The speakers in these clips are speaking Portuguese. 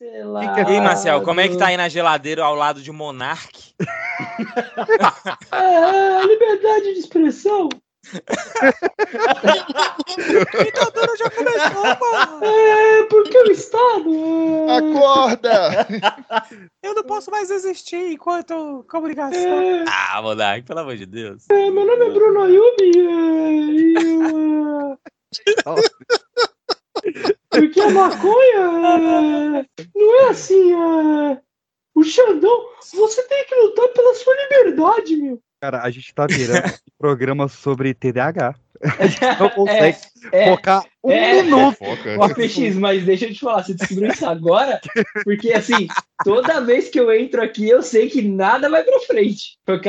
E aí, Marcel, como é que tá aí na geladeira ao lado de Monark? é, liberdade de expressão. ditadura já começou, porra! É, porque o Estado. É... Acorda! Eu não posso mais existir enquanto comunicação. É... Ah, Monark, pelo amor de Deus. É, meu nome é Bruno Ayubi. É, porque a maconha não é assim. É... O Xandão, você tem que lutar pela sua liberdade, meu. Cara, a gente tá virando programa sobre TDAH. A gente não consegue é, é, focar um é, minuto. Ó, PX, mas deixa eu te falar, você descobriu isso agora? Porque, assim, toda vez que eu entro aqui, eu sei que nada vai pra frente. Foi o que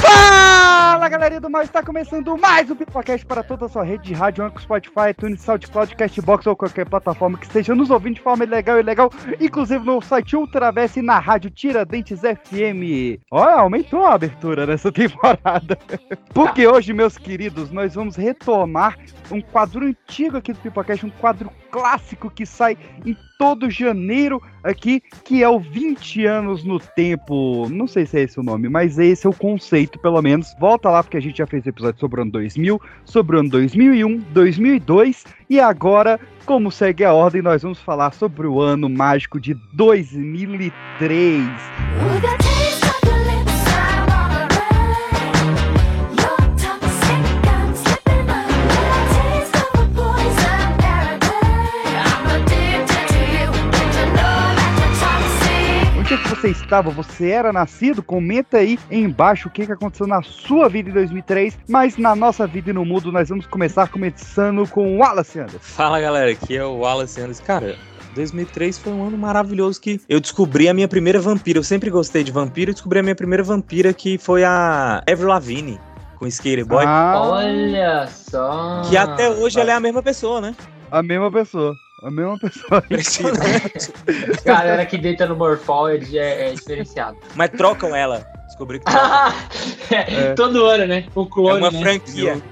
Fala galerinha do mal, está começando mais um Pipocast para toda a sua rede de rádio, Anchor, Spotify, iTunes, SoundCloud, Castbox ou qualquer plataforma que esteja nos ouvindo de forma legal e legal, inclusive no site Ultraverse e na rádio Tiradentes FM. Olha, aumentou a abertura nessa temporada. Porque hoje, meus queridos, nós vamos retomar um quadro antigo aqui do Pipocast, um quadro clássico que sai em todo janeiro aqui, que é o 20 anos no tempo. Não sei se é esse o nome, mas esse é o conceito, pelo menos. Volta lá, porque a gente já fez episódio sobre o ano 2000, sobre o ano 2001, 2002 e agora, como segue a ordem, nós vamos falar sobre o ano mágico de 2003. Você estava, você era nascido, comenta aí embaixo o que, que aconteceu na sua vida em 2003, mas na nossa vida e no mundo nós vamos começar começando com o Wallace Anderson. Fala galera, aqui é o Wallace Anderson. Cara, 2003 foi um ano maravilhoso que eu descobri a minha primeira vampira. Eu sempre gostei de vampira, eu descobri a minha primeira vampira que foi a Avril Lavigne com Skater Boy. Ah, olha só. Que até hoje ela é a mesma pessoa, né? A mesma pessoa. A mesma pessoa. Galera que deita no Morphoid é, é diferenciado. Mas trocam ela. Descobri que é, é. Todo ano, né? O clone. É uma né? franquia.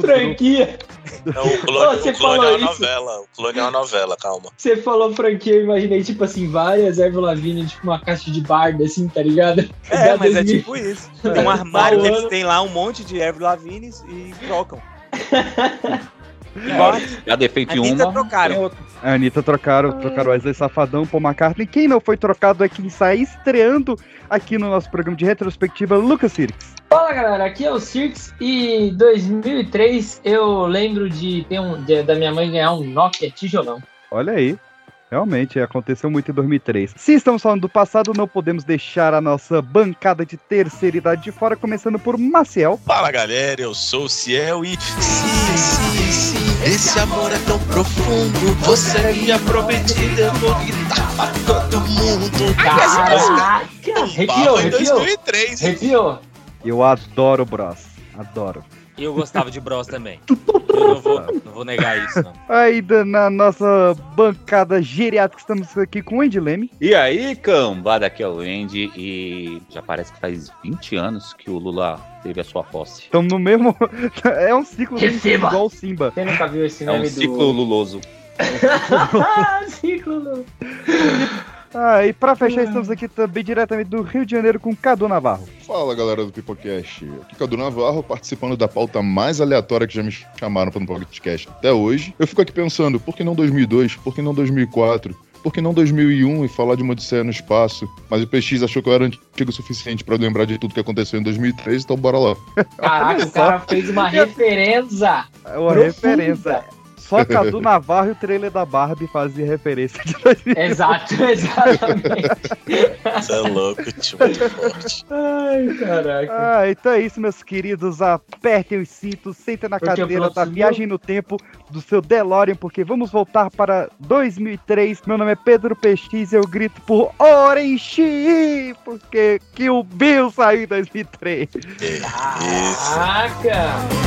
franquia. Não, o clone, oh, o clone é uma isso. novela. O clone é uma novela, calma. Você falou franquia, eu imaginei, tipo assim, várias Ervo Lavigne, tipo uma caixa de barda, assim, tá ligado? É, mas é tipo isso. Tem um armário que eles têm lá um monte de Ervo Lavigne e trocam. Igual já defeito em uma. Trocaram. A Anitta trocaram, trocaram Wesley Safadão, Paul McCartney. Quem não foi trocado é quem está estreando aqui no nosso programa de retrospectiva, Lucas Sirks. Fala galera, aqui é o Sirks e 2003 eu lembro de ter um de, da minha mãe ganhar um Nokia tijolão. Olha aí. Realmente, aconteceu muito em 2003. Se estamos falando do passado, não podemos deixar a nossa bancada de terceira idade de fora, começando por Maciel. Fala galera, eu sou o Ciel e. Sim, sim, sim, esse amor é tão profundo. Você é minha prometida, eu vou gritar pra todo mundo. Caraca! Arrepiou, em 2003. Arrepiou. Eu adoro Bros. Adoro. Eu gostava de Bros também. Eu não vou, não vou negar isso, não. Ainda na nossa bancada geriátrica, estamos aqui com o Andy Leme. E aí, cambada, aqui é o Andy e já parece que faz 20 anos que o Lula teve a sua posse. Estamos no mesmo... é um ciclo igual o Simba. Você nunca viu esse nome É um ciclo luloso. ciclo luloso. Ah, e pra fechar, estamos aqui também diretamente do Rio de Janeiro com Cadu Navarro. Fala galera do Pipocast, aqui é Cadu Navarro participando da pauta mais aleatória que já me chamaram para um podcast até hoje. Eu fico aqui pensando, por que não 2002? Por que não 2004? Por que não 2001 e falar de uma Odisseia no espaço? Mas o PX achou que eu era antigo o suficiente para lembrar de tudo que aconteceu em 2003, então bora lá. Caraca, o cara fez uma referência. Uma referência Só Cadu Navarro e o trailer da Barbie fazia referência de 2000. Exato, exatamente. Você é louco, muito forte. Ai, caraca. Ah, então é isso, meus queridos. Apertem os cintos, sentem na Porque cadeira da viagem no tempo do seu DeLorean, porque vamos voltar para 2003. Meu nome é Pedro PX e eu grito por Orenchi, porque que o Bill saiu em 2003. Isso. Caraca!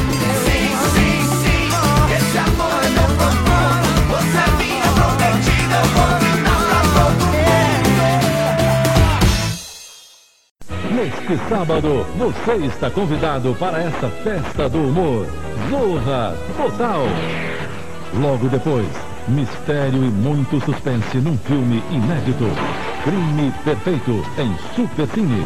Neste sábado, você está convidado para esta festa do humor. Zorra Total. Logo depois, mistério e muito suspense num filme inédito. Crime Perfeito em Supercine.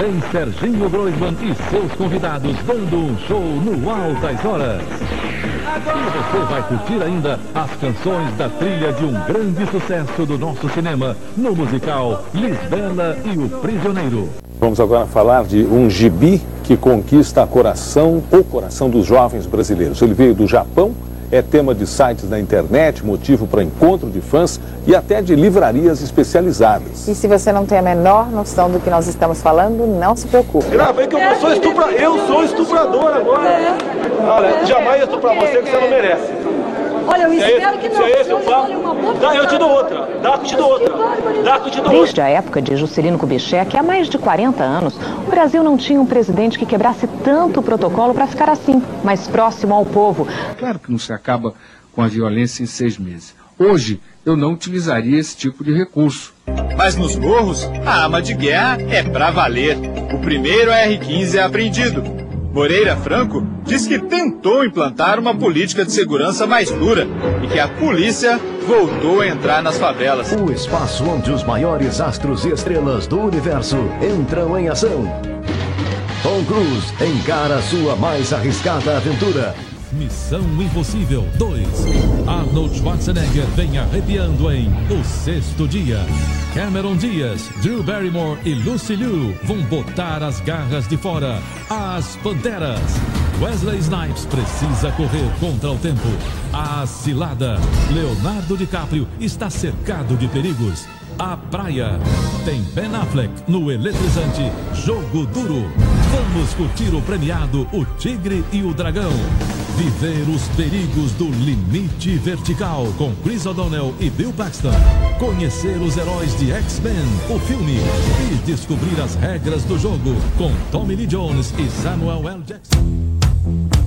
Tem Serginho Groisman e seus convidados dando um show no Altas Horas. E você vai curtir ainda as canções da trilha de um grande sucesso do nosso cinema no musical Lisbela e o Prisioneiro. Vamos agora falar de um gibi que conquista coração, o coração dos jovens brasileiros. Ele veio do Japão, é tema de sites da internet, motivo para encontro de fãs e até de livrarias especializadas. E se você não tem a menor noção do que nós estamos falando, não se preocupe. Gravei que eu sou estuprador. Eu sou estuprador agora. Olha, jamais estuprar você que você não merece. Olha, eu é espero que se não. é esse o senão papo, olha uma boa dá, eu te dou outra. Dá, eu te dou outra. Dá, eu te dou outra. Desde a época de Juscelino Kubitschek, há mais de 40 anos, o Brasil não tinha um presidente que quebrasse tanto o protocolo para ficar assim, mais próximo ao povo. Claro que não se acaba com a violência em seis meses. Hoje, eu não utilizaria esse tipo de recurso. Mas nos morros, a arma de guerra é pra valer. O primeiro R-15 é apreendido. Moreira Franco diz que tentou implantar uma política de segurança mais dura e que a polícia voltou a entrar nas favelas. O espaço onde os maiores astros e estrelas do universo entram em ação. Tom Cruise encara sua mais arriscada aventura. Missão Impossível 2. Arnold Schwarzenegger vem arrepiando em O Sexto Dia. Cameron Diaz, Drew Barrymore e Lucy Liu vão botar as garras de fora. As Panteras. Wesley Snipes precisa correr contra o tempo. A Cilada. Leonardo DiCaprio está cercado de perigos. A Praia. Tem Ben Affleck no eletrizante Jogo Duro. Vamos curtir o premiado O Tigre e o Dragão. Viver os perigos do limite vertical com Chris O'Donnell e Bill Paxton. Conhecer os heróis de X-Men, o filme. E descobrir as regras do jogo com Tommy Lee Jones e Samuel L. Jackson.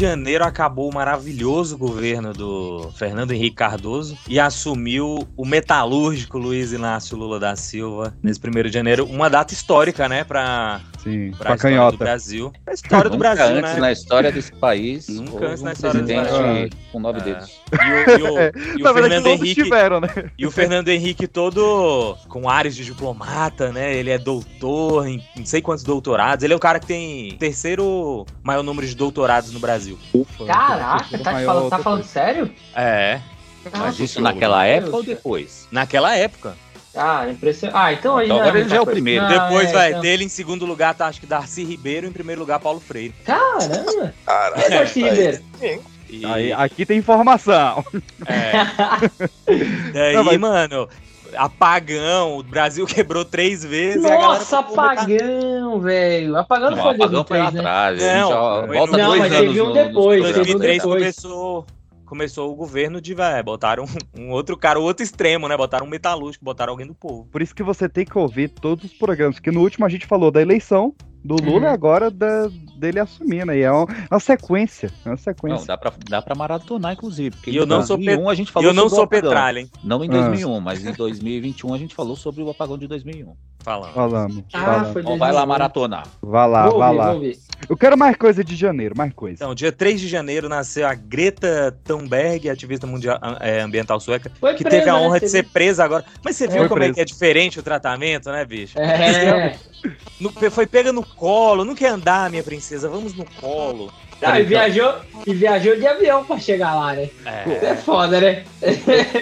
Janeiro acabou o maravilhoso governo do Fernando Henrique Cardoso e assumiu o metalúrgico Luiz Inácio Lula da Silva nesse primeiro de janeiro. Uma data histórica, né, pra, Sim, pra pra história do canhota. Brasil. A história do Nunca Brasil, antes né? na história desse país. Nunca antes na um história do presidente Brasil. com nove É. dedos. E o, e o- É, e o na Fernando Henrique. tiveram, né? E o Fernando Henrique todo com ares de diplomata, né? Ele é doutor em não sei quantos doutorados. Ele é o cara que tem o terceiro maior número de doutorados no Brasil. Caraca, tá, falando, tá falando sério? É. Mas isso naquela época ou depois? Naquela época. Ah, impressionante. Ah, então aí. Então não agora ele já é o coisa. primeiro. Não, Depois é, vai então- dele em segundo lugar, tá? Acho que Darcy Ribeiro, em primeiro lugar, Paulo Freire. Caramba! Caralho. É, Darcy Ribeiro. E Aí, aqui tem informação. daí, Não, mas- mano, apagão, o Brasil quebrou três vezes. Nossa, apagão, velho. Apagão não Não, foi apagão foi lá 2003, né? atrás. a gente Não, já foi volta no- Não, dois mas anos teve um nos depois, um 2003 depois. começou, começou o governo de, velho, botaram um, um outro cara, o outro extremo, né? Botaram um metalúrgico, botaram alguém do povo. Por isso que você tem que ouvir todos os programas. Porque no último a gente falou da eleição do Lula Uhum. e agora da, dele assumindo. E é uma, uma sequência. É uma sequência. Não, dá pra, dá pra maratonar, inclusive. Porque E eu em não sou 2001 pet- a gente E falou eu não sobre o sou apagão. petralha, hein? Não em Ah. 2001, mas em 2021 a gente falou sobre o apagão de 2001. Falando. Falando. Ah, falando. foi Então vai lá 2001. maratonar. Vai lá, vai lá. ouvir. Eu quero mais coisa de janeiro, mais coisa. Então, dia 3 de janeiro nasceu a Greta Thunberg, ativista mundial, é, ambiental sueca, Foi que presa, teve a né, honra de você ser viu? presa agora. Mas você viu Foi como é presa. que é diferente o tratamento, né, bicho? É. No- foi pega no colo, não quer andar, minha princesa, vamos no colo. Não, e viajou, e viajou de avião pra chegar lá, né? É, é foda, né?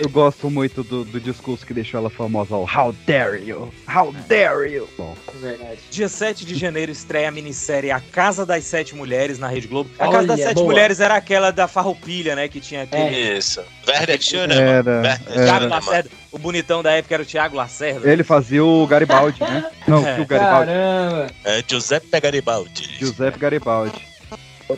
Eu gosto muito do, do discurso que deixou ela famosa, o How dare you? How dare you? Bom, Verdade. Dia 7 de janeiro estreia a minissérie A Casa das Sete Mulheres na Rede Globo. A Olha, Casa das Sete boa. Mulheres era aquela da Farroupilha, né? Que tinha aquele. Isso. Werner Schönemann. Era. Schönemann. Lacerda. O bonitão da época era o Thiago Lacerda. Ele fazia o Garibaldi, né? Não, É. o Garibaldi. Caramba. É Giuseppe Garibaldi. Giuseppe Garibaldi.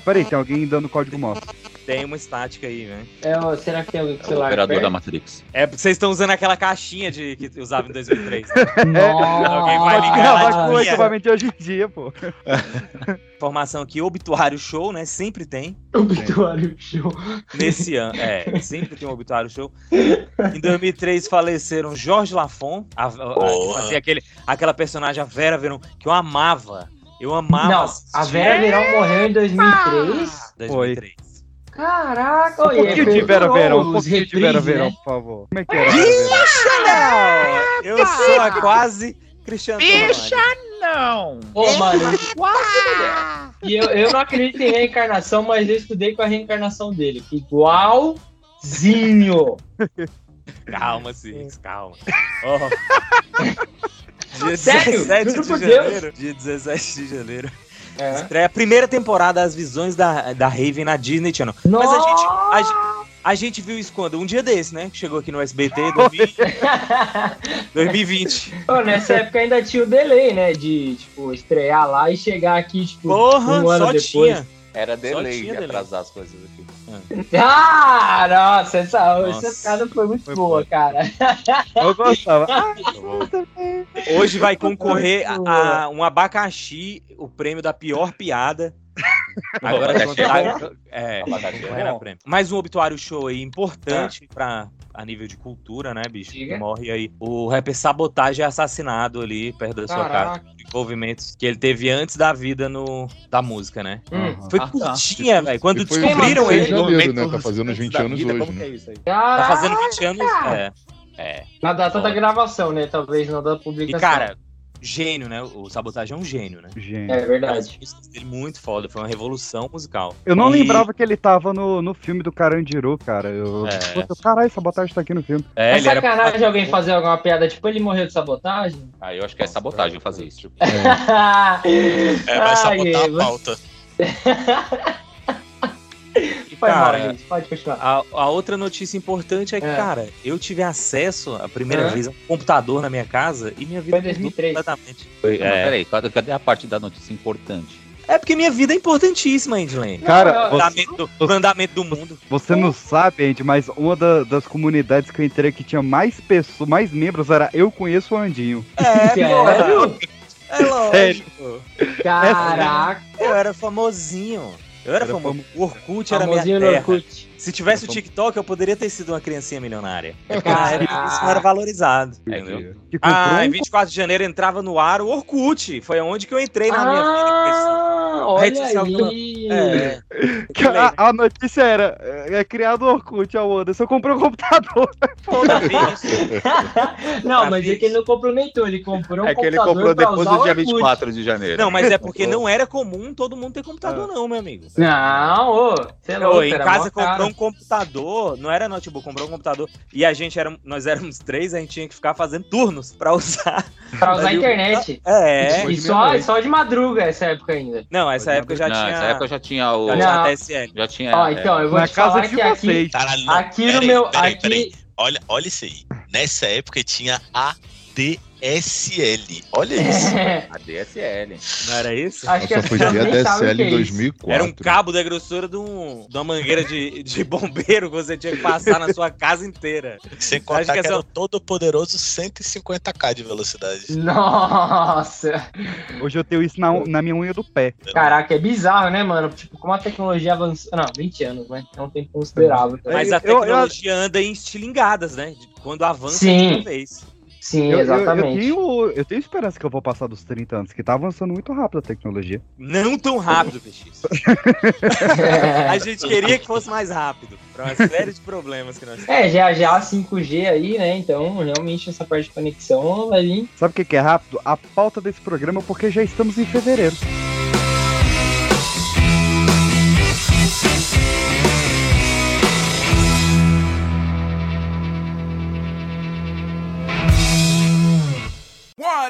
Peraí, tem alguém dando código morto. Tem uma estática aí, né? É, será que tem alguém com o celular Operador da perto? Matrix. É porque vocês estão usando aquela caixinha de, que usava em 2003. né? Nossa. Alguém vai ligar lá com o de manhã. equipamento hoje em dia, pô. Informação aqui, obituário show, né? Sempre tem. Obituário show. Nesse ano, é, sempre tem um obituário show. Em 2003 faleceram Jorge Lafon, a, a- a- fazia aquele, aquela personagem, a Vera Verão, que eu amava. Eu amava. Não, a. Vera Verão morreu em 2003. 2003. Caraca, Um pouquinho de Vera Verão, um pouquinho de Vera Verão, né? por favor. Como é que era? Vera Verão? Não, eu sou a quase Cristiano Bicha, não! Ô, mano, e eu, eu não acredito em reencarnação, mas eu estudei com a reencarnação dele. Igualzinho. Calma, Six, calma. Ó. Dia Sério? 17 Juro de Deus. janeiro. Dia 17 de janeiro. É. Estreia a primeira temporada As Visões da, da Raven na Disney Channel. Mas a gente, a, gente- a gente viu isso quando? Um dia desse, né? Que chegou aqui no SBT 2000 2020. Pô, nessa época ainda tinha o delay, né? De, tipo, estrear lá e chegar aqui, tipo, Porra, um ano só depois. tinha. Era delay de atrasar as coisas aqui. Ah, nossa, essa, Nossa. essa piada foi muito Foi boa, boa. cara. Eu gostava. Hoje vai concorrer a, a um abacaxi, o prêmio da pior piada. Agora Abacaxi é é, é prêmio. Mais um obituário show aí importante pra, a nível de cultura, né, bicho? Diga. Morre aí. O rapper Sabotagem é assassinado ali perto da sua Caraca. casa. Envolvimentos que ele teve antes da vida no, da música, né? Hum. Foi Ah, tá. curtinha, velho. Quando E descobriram ele. janeiro, Movimento né? Tá fazendo uns 20 da anos vida, hoje, como né? que é isso aí? Tá fazendo 20 anos. É. É. Na data da gravação, né? Talvez não da E, publicação. cara, gênio, né? O Sabotagem é um gênio, né? Gente. É verdade. dele muito foda, foi uma revolução musical. Eu não E- lembrava que ele tava no, no filme do Carandiru, cara. Eu... É. Puta, Caralho, sabotagem tá aqui no filme. É, É ele era sacanagem alguém fazer alguma piada, tipo, ele morreu de sabotagem? Ah, eu acho que é sabotagem fazer isso. É, vai sabotar Ai, a pauta. Foi mal, Cara, gente. Pode continuar. A, a outra notícia importante é que, É. cara, eu tive acesso a primeira É. vez a um computador na minha casa e minha vida Foi em mudou 2003. completamente. Mas É. peraí, cadê, a parte da notícia importante? É porque minha vida é importantíssima, Endlane. Cara, você, andamento, do, andamento do mundo. você não sabe, Andy, mas uma da- das comunidades que eu entrei que tinha mais pessoas, mais membros era Eu Conheço o Andinho. É, Sério? É lógico. Caraca. Eu era famosinho. Eu era, Era famoso. O Orkut era minha terra. Orkut. Se tivesse o Era TikTok, eu poderia ter sido uma criancinha milionária. É época isso não era valorizado. Entendeu? Que comprou Ah, em um 24 de janeiro entrava no ar o Orkut. Foi onde que eu entrei na minha vida. Ah, Rede olha social aí. É. A, a notícia era: é, é criado o Orkut, a Anderson. Eu comprei um computador. Tá? Não, Tá mas é que ele não comprou nem tudo, ele comprou um É que ele computador comprou depois do dia Orkut. 24 de janeiro. Não, mas é porque não era comum todo mundo ter computador, não, meu amigo. Não, ô, você é Ô, louco, em era casa comprou um computador, não era notebook, comprou um computador e a gente era, nós éramos três, a gente tinha que ficar fazendo turnos pra usar. Pra usar a o- internet. É. E só, só de madruga essa época ainda. Não, essa época já Não, tinha. nessa época já tinha o. já Não. tinha. Já tinha. Ó, é, então, eu vou Na te casa falar de que aqui. Caralho, aqui no Peraí, meu. Peraí, aqui, peraí. Olha, olha isso aí. Nessa época tinha a DSL. Olha isso. A DSL. Não era isso? acho que Eu ver a DSL que em é isso. 2004. Era um cabo da grossura de, um, de uma mangueira de, de bombeiro que você tinha que passar na sua casa inteira. Sem Acho contar que que, essa- era o todo poderoso 150k de velocidade. Nossa! Hoje eu tenho isso na, na minha unha do pé. Caraca, é bizarro, né, mano? Tipo, como a tecnologia avançou. Não, 20 anos, né? É um tempo considerável. Mas a Eu- eu- tecnologia anda em estilingadas, né? Quando avança Sim. de uma vez. Sim, Eu, eu- eu exatamente. tenho, eu tenho esperança que eu vou passar dos 30 anos, que tá avançando muito rápido a tecnologia. Não tão rápido, PX. A gente queria que fosse mais rápido. Pra uma série de problemas que nós temos. É, já já 5G aí, né? Então, realmente, essa parte de conexão vai vir. Sabe o que, que é rápido? A pauta desse programa, porque já estamos em fevereiro.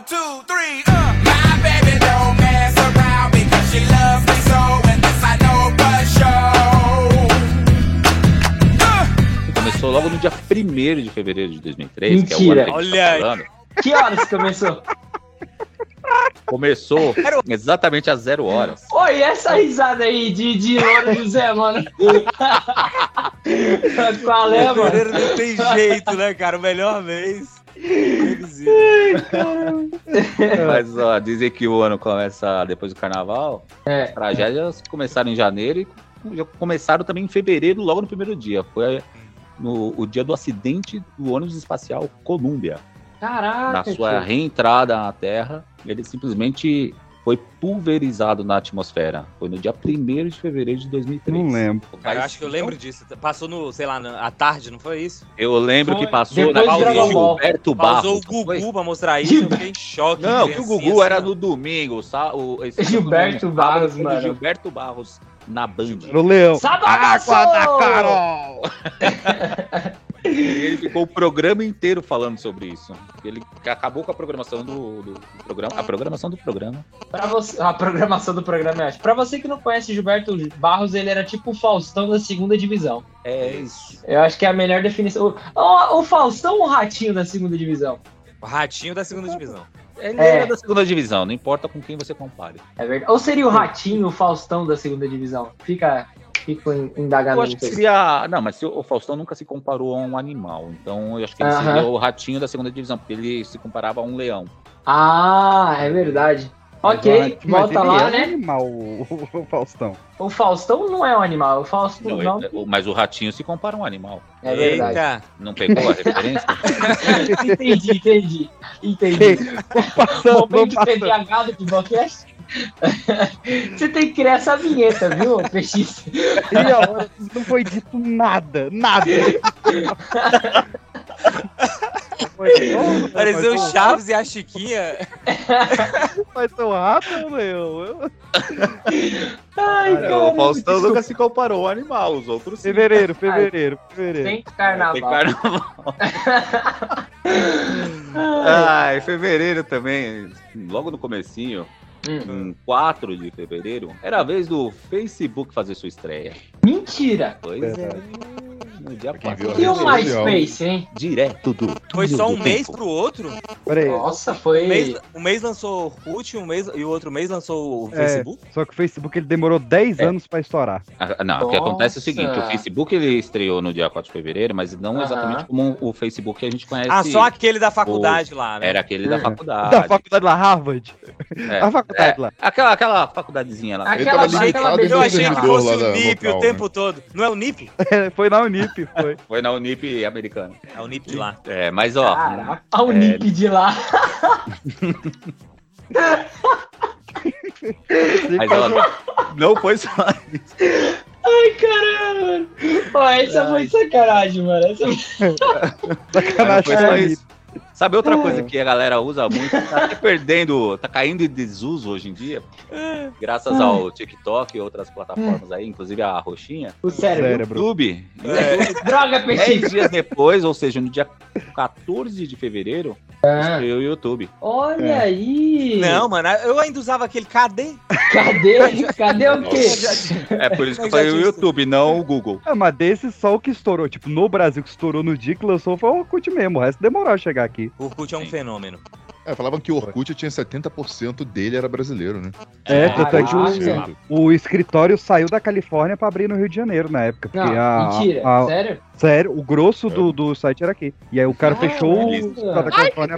Two, three, uh. My baby don't mess around because she loves me so, and this I know for sure. Começou logo no dia 1 de fevereiro de 2003, que é o Mentira. ano que a gente Olha tá aí. falando. Que horas começou? Começou exatamente às zero horas. Oi, e essa risada aí de, de Louro José, mano? Qual é, mano? Não tem jeito, né, cara? O melhor mês. Mas ó, dizem que o ano começa depois do carnaval. É. As tragédias começaram em janeiro e já começaram também em fevereiro, logo no primeiro dia. Foi no, o dia do acidente do ônibus espacial Columbia. Caraca, na sua tio. reentrada à Terra, ele simplesmente foi pulverizado na atmosfera. Foi no dia 1 de fevereiro de 2003. Não lembro. Cara, eu acho que eu lembro disso. Passou no, sei lá, na, à tarde, não foi isso? Eu lembro Foi. que passou Depois na Ball. Gilberto Pausou Barros. o Gugu pra mostrar isso, eu fiquei em choque. Não, que o ver Gugu assim, era assim, no domingo. sa- o- esse Gilberto sábado, Barros, mano. Gilberto Barros na Band. Era o leão. Sababaço! Água da Carol! E ele ficou o programa inteiro falando sobre isso. Ele acabou com a programação do, do programa. A programação do programa. Pra você, a programação do programa é ótima. Pra você que não conhece Gilberto Barros, ele era tipo o Faustão da segunda divisão. É isso. Eu acho que é a melhor definição. O, o- o Faustão ou o Ratinho da segunda divisão? O ratinho da segunda divisão. Ele É. era da segunda divisão, não importa com quem você compare. É verdade. Ou seria o Ratinho o Faustão da segunda divisão? Fica, fica em- Eu indagando acho que seria. Não, mas o Faustão nunca se comparou a um animal. Então eu acho que ele Aham. seria o ratinho da segunda divisão, porque ele se comparava a um leão. Ah, é verdade. Mas Ok, mas volta ele lá, é né? animal, o, o- o Faustão. O Faustão não é um animal, o Faustão Não, não. ele- mas o ratinho se compara a um animal. É verdade. Eita. Não pegou a referência? entendi, entendi. Entendi. Passando, Momento vamos TDAH do Futbolcast. Você tem que criar essa vinheta, viu? E hora não foi dito nada, nada. Pareceu o Chaves e a Chiquinha. Vai ser um rato ou um leão? Eu- Ai, o Faustão nunca se comparou a um animal, os outros sim. Fevereiro, fevereiro, fevereiro. Tem carnaval. Tem carnaval. Em fevereiro também, logo no comecinho, Hum. em 4 de fevereiro, era a vez do Facebook fazer sua estreia. Mentira! Pois é. No dia 4 E o MySpace, hein? Direto do Foi só um mês tempo. pro outro? Peraí. Nossa, foi. Um mês, um mês lançou o Orkut um mês, e o outro mês lançou o É, Facebook? só que o Facebook ele demorou 10 anos pra estourar. Ah, Não, o que acontece é o seguinte, o Nossa. Facebook ele estreou no dia 4 de fevereiro, mas não exatamente como o Facebook que a gente conhece. Ah, só aquele da faculdade o- lá, né? Era aquele da faculdade. Da faculdade lá, Harvard. É, A faculdade é, lá. Aquela, aquela facudadezinha lá. Aquela, Eu no achei que fosse o NIP local, o tempo né? todo. Não é o NIP? foi na Unip, foi. Foi na Unip americana. É o NIP de lá. É, mas ó. Caraca, a Unip de lá. Mas ó, não foi só isso. Ai, caramba. Ó, essa foi sacanagem, mano. Essa foi... Não foi só isso. Sabe outra coisa que a galera usa muito? Tá até perdendo, tá caindo em desuso hoje em dia. Graças ao TikTok e outras plataformas aí, inclusive a Roxinha. O cérebro. YouTube. Droga, 10 PX. dias depois, ou seja, no dia 14 de fevereiro, estreou o YouTube. olha aí. Não, mano, eu ainda usava aquele KD. Cadê? Cadê o quê? É por isso que eu falei o. YouTube, não o Google. É, mas desse só o que estourou, tipo, no Brasil que estourou no dia que lançou foi o Orkut mesmo. O resto demorou a chegar aqui. O Orkut é um fenômeno. É, falavam que o Orkut tinha 70% dele era brasileiro, né? É, tanto é que o, o escritório saiu da Califórnia pra abrir no Rio de Janeiro na época. Não, porque a- mentira. a- Sério? Sério, o grosso do, do site era aqui. E aí o cara fechou o escritório da Califórnia.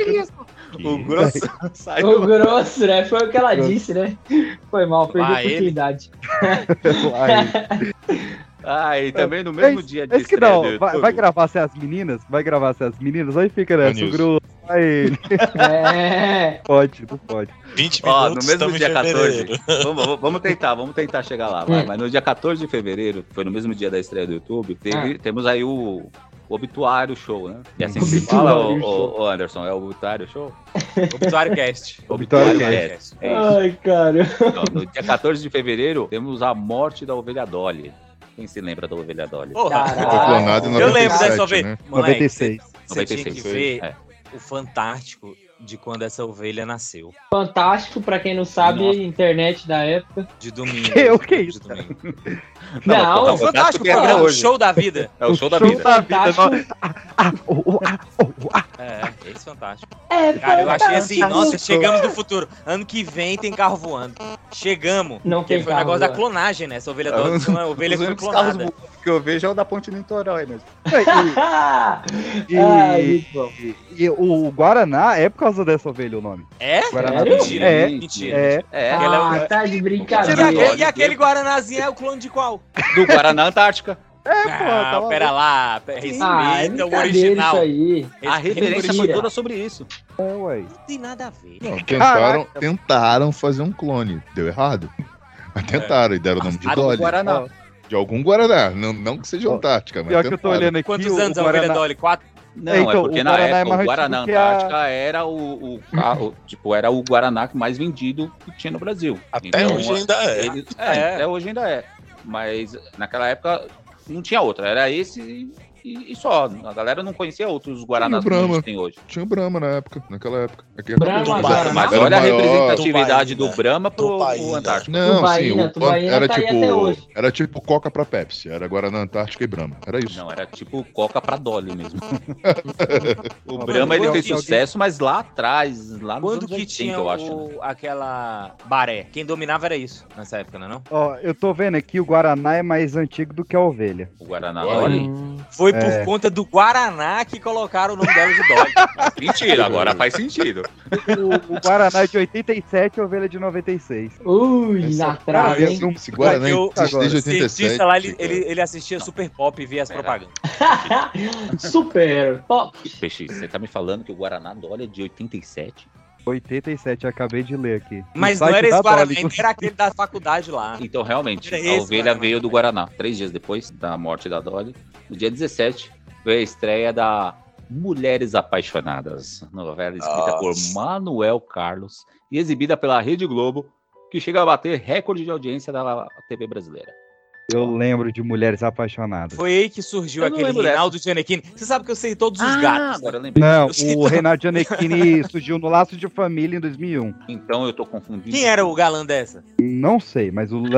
O grosso O saiu. grosso, né? Foi o que ela disse, né? Foi mal, perdi a Ah, oportunidade. Ah, e também no é mesmo isso- dia de é isso que estreia não, do vai, vai gravar se as meninas, vai gravar se as meninas, aí fica nessa, o grosso, aí É. pode, não pode. 20 Ó, no mesmo dia em 14. fevereiro. Vamos, vamos- tentar, vamos tentar chegar lá, vai. Hum. Mas no dia 14 de fevereiro, foi no mesmo dia da estreia do YouTube, teve- Ah. temos aí o, o Obituário Show, né? E assim que se fala, Obituário o, Anderson, é o Obituário Show? Obituário Cast. Obituário Cast. É isso. Ai, cara. Então, no dia 14 de fevereiro, temos a morte da ovelha Dolly. Quem se lembra da ovelha Dolly? Porra, Foi clonado em eu lembro 97, dessa vez. né? Moleque, 96. Você tinha que 96, ver é. o Fantástico de quando essa ovelha nasceu. Fantástico, pra quem não sabe, Nossa. internet da época. De domingo. Que- o que é isso, Não, Não, fantástico, que era programa, hoje. show da vida. É o show da vida. Fantástico. É, esse fantástico. É, Cara, eu achei assim, fantástico. nossa, chegamos no futuro. Ano que vem tem carro voando. Chegamos. Não tem foi o negócio da clonagem, né? Essa ovelha foi uma ovelha foi carros clonada. voando que eu vejo é o da Ponte Niterói mesmo. E, bom. e- e o Guaraná é por causa dessa ovelha o nome. É? Guaraná? Mentira, É, mentira. é. É, Ela é o- Ah, tá de E, brincadeira. aquele, e aquele Guaranazinho é o clone de qual? Do Guaraná Antártica. É, pô, Ah, tava- pera lá, pera- Ah, é respeita o original. isso aí. A referência foi toda sobre isso. É, ué. Não tem nada a ver. Não, tentaram, Caraca. tentaram fazer um clone. Deu errado. Mas tentaram e deram o nome de Dolly. Guaraná. De algum Guaraná. Não, não que seja Antártica, mas Pior que eu tô tentaram. olhando aqui. Quantos o, anos o a ovelha Guaraná... Dolly? Quatro? Não, É, então, é porque o na Guaraná é época mais o Guaraná que a- Antártica era o, o, a- o- tipo, era o Guaraná mais vendido que tinha no Brasil. Até hoje ainda é. ele- é, É. Até hoje ainda é. Mas naquela época não tinha outra. Era esse e, e só. A galera não conhecia outros Guaranás que a Brahma. gente tem hoje. Tinha o Brahma na época, naquela época. Aqui Brahma, era- Guaraná. Mas Era olha a representatividade Tubaína. do Brahma pro. Antártico. Não, Tubaína, sim, o- Tubaína era tá tipo, era tipo Coca pra Pepsi, era Guaraná Antártica e Brahma, era isso. Não, era tipo Coca pra Dolly mesmo. o Brahma ele fez sucesso, mas lá atrás, lá nos Quando que 80, tinha eu acho. né? o- aquela baré? Quem dominava era isso nessa época, não é não? Ó, eu tô vendo aqui, o Guaraná é mais antigo do que a ovelha. O Guaraná Olha Dolly. Foi É. por conta do Guaraná que colocaram o nome dela de Dolly. Mentira, agora faz sentido. O, o Guaraná é de 87 e a ovelha é de 96. Ui, na trave, Cara, hein? não- Esse Guaraná Eu- existe desde O cientista 87. lá, ele, ele, ele assistia Super Pop e via as Era. propagandas. Super top. Peixe, você tá me falando que o Guaraná Dolly é de 87? 87, eu acabei de ler aqui. Mas não era esse Dolly. era aquele da faculdade lá. Então, realmente, a ovelha Guaraná. veio do Guaraná. Três dias depois da morte da Dolly, no dia 17, veio a estreia da Mulheres Apaixonadas, novela escrita por Nossa. Manuel Carlos e exibida pela Rede Globo, que chega a bater recorde de audiência da TV brasileira. Eu lembro de mulheres apaixonadas. Foi aí que surgiu aquele. Reinaldo Gianecchini. Você sabe que eu sei todos os Ah, gatos. agora eu lembrei. Não, Eu o. Renato Gianecchini surgiu no Laço de Família em 2001. Então eu tô confundindo. Quem era o galã dessa? Não sei, mas o o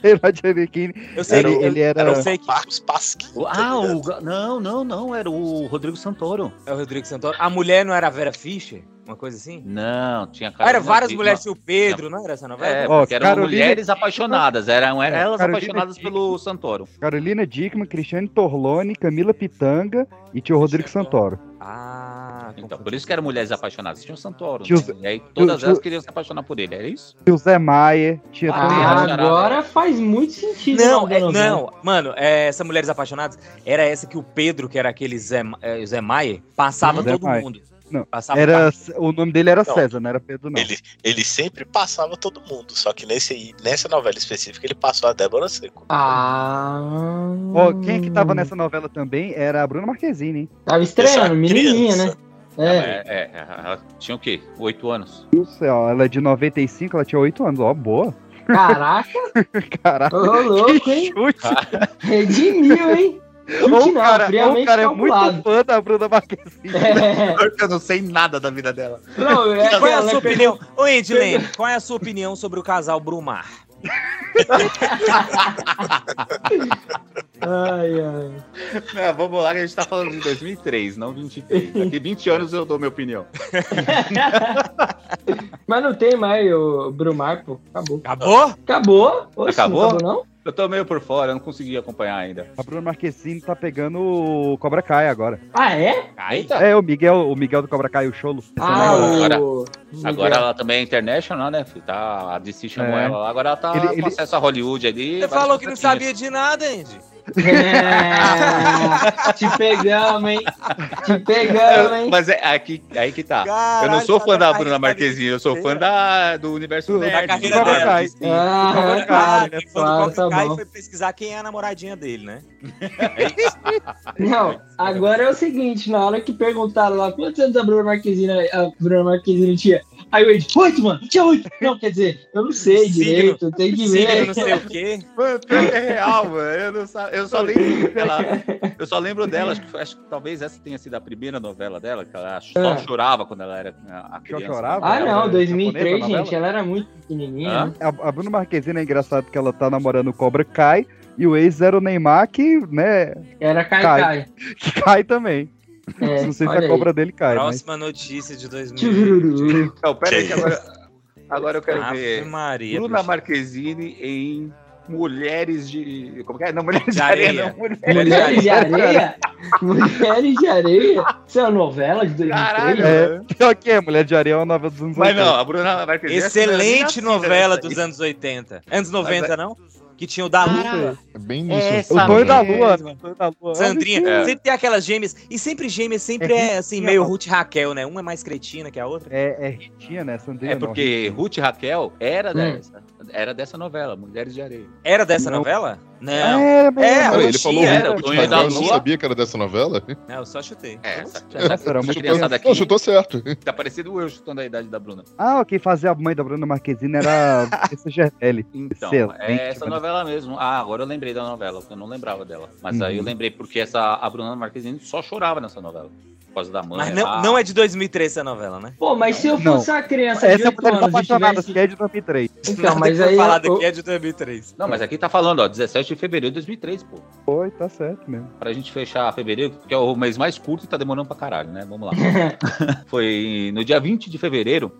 Renato Gianecchini, Eu sei ele, ele era... eu sei que Marcos Pasquim. Ah, o... não, não, não, era o Rodrigo Santoro. é o Rodrigo Santoro. A mulher não era a Vera Fischer? Uma coisa assim? Não, tinha Ah, era Carolina várias Dickman. mulheres, tinha o Pedro, não era essa novela? É, Ó, porque eram Carolina mulheres apaixonadas, eram elas Carolina apaixonadas Dickman. pelo Santoro. Carolina Dickman, Cristiane Torlone, Camila Pitanga e tio Rodrigo Santoro. Ah, Então, por isso que eram mulheres apaixonadas. Tinha o Santoro. Tio né? Zé- E aí todas tio- elas queriam se apaixonar por ele, era isso? Tio Zé Maia, tia Ah, é. Agora faz muito sentido. Não, é- não, mano, é, essa Mulheres Apaixonadas era essa que o Pedro, que era aquele Zé, é, Zé Maier, passava Zé todo Maier. mundo. Não, Passava Era, o nome dele era Não. César, não era Pedro, não. Ele, ele sempre passava todo mundo, só que nesse, nessa novela específica ele passou a Débora Seco. Ah. Ó, quem é que tava nessa novela também era a Bruna Marquezine, hein? Tava estreando, menininha, né? É. É, é, ela tinha o quê? Oito anos. Não sei, ó, ela é de 95, ela tinha 8 anos, ó, boa. Caraca, Caraca, ô louco, que hein? chute. Redimiu, hein? Ou o não, cara, ou cara é muito fã da Bruna Marquezine. É. Eu não sei nada da vida dela. Não, é, Qual é a sua opinião? Ô, Edilene, qual é a sua opinião sobre o casal Brumar? Ai, ai. Não, vamos lá que a gente tá falando de 2003, não 23. Daqui 20 anos eu dou minha opinião. Mas não tem mais o Brumar, pô. Acabou. Acabou? Acabou? Oxe, Acabou? Não acabou, não? Eu tô meio por fora, eu não consegui acompanhar ainda. A Bruna Marquezine tá pegando o Cobra Kai agora. Ah, é? Eita. É, o Miguel, o Miguel do Cobra Kai, o Cholo. Ah, Agora- o... Agora ela também é international, né? Tá, a DC chamou É. ela lá, agora ela tá Ele- com ele- acesso a Hollywood ali. Você falou que não sabia de nada, Andy. É, te pegamos, hein? Te pegamos, hein? Mas é aqui, aí que tá. eu não Caralho, sou fã tá da na Bruna Marquezine, eu sou fã da, do universo Do- nerd. da carreira do dela. Ah, Cobra tá. Kai, quando Claro, o Cobra tá Kai bom. foi pesquisar quem é a namoradinha dele, né? Não, agora é o seguinte, na hora que perguntaram lá quantos anos a Bruna Marquezine, a Bruna Marquezine tinha, aí o Ed, oito, mano, tinha oito. Não, quer dizer, eu não sei Signo. direito, tem que Signo, ver. não sei o quê. Mano, é real, mano. Eu não, sa- eu só lembro dela. Eu só lembro dela, acho que, acho que talvez essa tenha sido a primeira novela dela, que ela só Ah. chorava quando ela era a criança. chorava? Ah, não, Ela é 2003, japonesa, gente, ela era muito pequenininha. Né? A, a Bruna Marquezine é engraçado que ela tá namorando o Cobra Kai e o ex era o Neymar que, né, Era Kai Cai. Kai. que cai também. É, Não sei se a aí. cobra dele cai, mas... Próxima notícia de 2000. Tchururu. Não, pera aí, que agora, agora eu quero Ave ver. Maria. Bruna bicho. Marquezine em Mulheres de. Como que é? Não, Mulheres de, De Areia, Areia. não. Mulheres Mulheres de Areia? Mulheres de Areia? Isso é uma novela de 2003? Caralho. É, pior que é, Mulher de Areia é uma novela dos anos Mas 80. não, a Bruna Marquezine. nem Excelente nascida novela nessa aí. dos anos 80. Anos 90, não? Que tinha o da Lua. É bem isso. Essa O Tonho da. Lua, o Tonho da Lua. Sandrinha. É. Sempre tem aquelas gêmeas. E sempre gêmeas, sempre É é, assim, meio. Ruth e Raquel, né? Uma é mais cretina que a outra. É, é Ritinha, né? Sandrinha É porque não, Ruth e Raquel era Hum. dessa. Era dessa novela, Mulheres de Areia. Era dessa Não. novela? Não. É, mas- É, ele falou era, o Tonho da Raquel, eu não Lua. sabia que era dessa novela. Não, eu só chutei. É, essa, essa, era essa criançada aqui Não, chutou certo. tá parecendo eu chutando a idade da Bruna. Ah, quem fazia a mãe da Bruna Marquezine era esse Gertelli. Então, é essa mano. novela mesmo. Ah, agora eu lembrei da novela, porque eu não lembrava dela. Mas aí eu Uhum. lembrei porque essa, a Bruna Marquezine só chorava nessa novela. Por causa da mãe. Mas não, ah, não é de 2003 essa novela, né? Pô, mas se eu Não. fosse uma criança de Essa é 8 mulher anos e apaixonada, tivesse... que é de 2003. Então, mas que aí... falado eu- aqui é de 2003. Não, mas aqui tá falando, ó, 17 de fevereiro de 2003, pô. Foi, tá certo mesmo. Pra gente fechar fevereiro, que é o mês mais curto e tá demorando pra caralho, né? Vamos lá. Foi no dia 20 de fevereiro,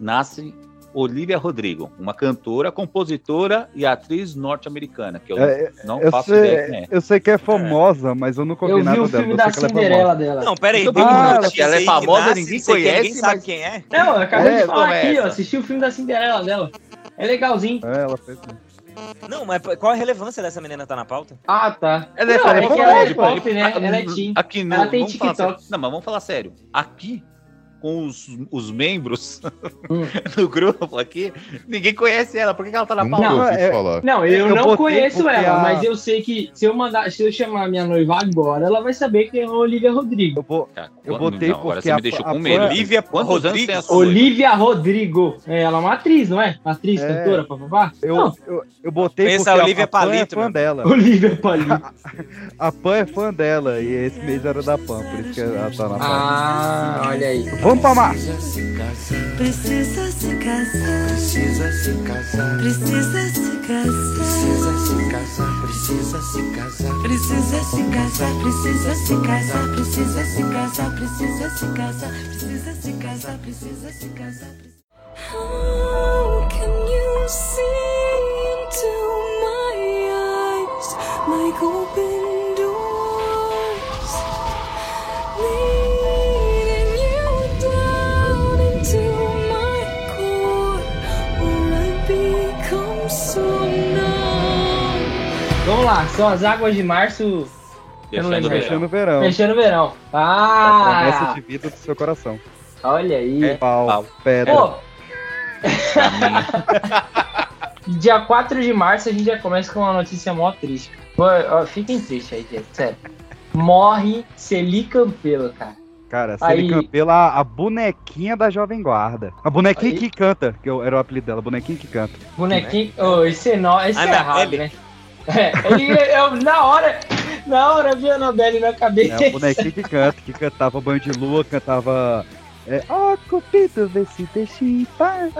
nasce Olivia Rodrigo, uma cantora, compositora e atriz norte-americana, que eu É, não Eu faço ideia quem sei, é. eu sei que é famosa, mas eu nunca ouvi Eu vi nada o dela. filme eu da sei que ela é Cinderela famosa. dela. Não, pera aí. Então, tem ah, ela- ela é famosa, nasce, ninguém não quem, conhece, Ninguém sabe mas- quem é. Não, eu acabei É, de falar é aqui, ó. Assisti o filme da Cinderela dela. É legalzinho. É, ela fez. Não, mas qual a relevância dessa menina tá na pauta? Ah, tá. Ela é Não, é famosa, que ela é pop, né? Ela é teen. Aqui não, Ela tem TikTok. sério. Não, mas vamos falar sério. Aqui, com os, os membros Hum. do grupo aqui, ninguém conhece ela. Por que que ela tá na pauta? Não, ouvi é-. Não, eu, Eu não conheço ela, a- mas eu sei que se eu mandar, se eu chamar minha noiva agora, ela vai saber quem é a Olivia Rodrigo. Eu vou. Cara, Eu botei não, agora porque você a- me deixou a com medo. Olivia Rodrigo. Olivia Rodrigo. É, ela é uma atriz, não é? Atriz, É. cantora, papapá? Eu, Não, eu, eu botei Pensa porque a Olivia a, Pan é Palito, fã dela. Olivia Palito. A Pan é fã dela e esse mês era da Pan, por isso que ela tá na Pan. Ah, olha aí. Vamos pra mar. Precisa se casar. Precisa se casar. Precisa se casar. Precisa se casar. Precisa se casar. Precisa se casar. Precisa se casar. Precisa se casar. Precisa se casar. Precisa se casar. Precisa se casar. How can you see into my eyes like open Vamos lá, são as águas de março Eu não Fechando lembro. o verão. Fechando o verão. fechando o verão. A promessa Ah, de vida do seu coração. olha aí. Pau, pau. pedra. Pô, dia 4 de março a gente já começa com uma notícia mó triste. Pô, ó, fiquem tristes aí, gente, sério. Morre Celi Campelo, cara. Cara, Aí- Celi Campelo, a, a bonequinha da Jovem Guarda. A bonequinha Aí- que canta, que era o apelido dela, bonequinha que canta. Bonequinho. Ô, esse é, no... esse é errado, né? É, ele, eu, na hora, na hora vi a Annabelle na cabeça. É a bonequinha que canta, que cantava Banho de Lua, cantava. É, ó, cupido, vê se deixa em paz.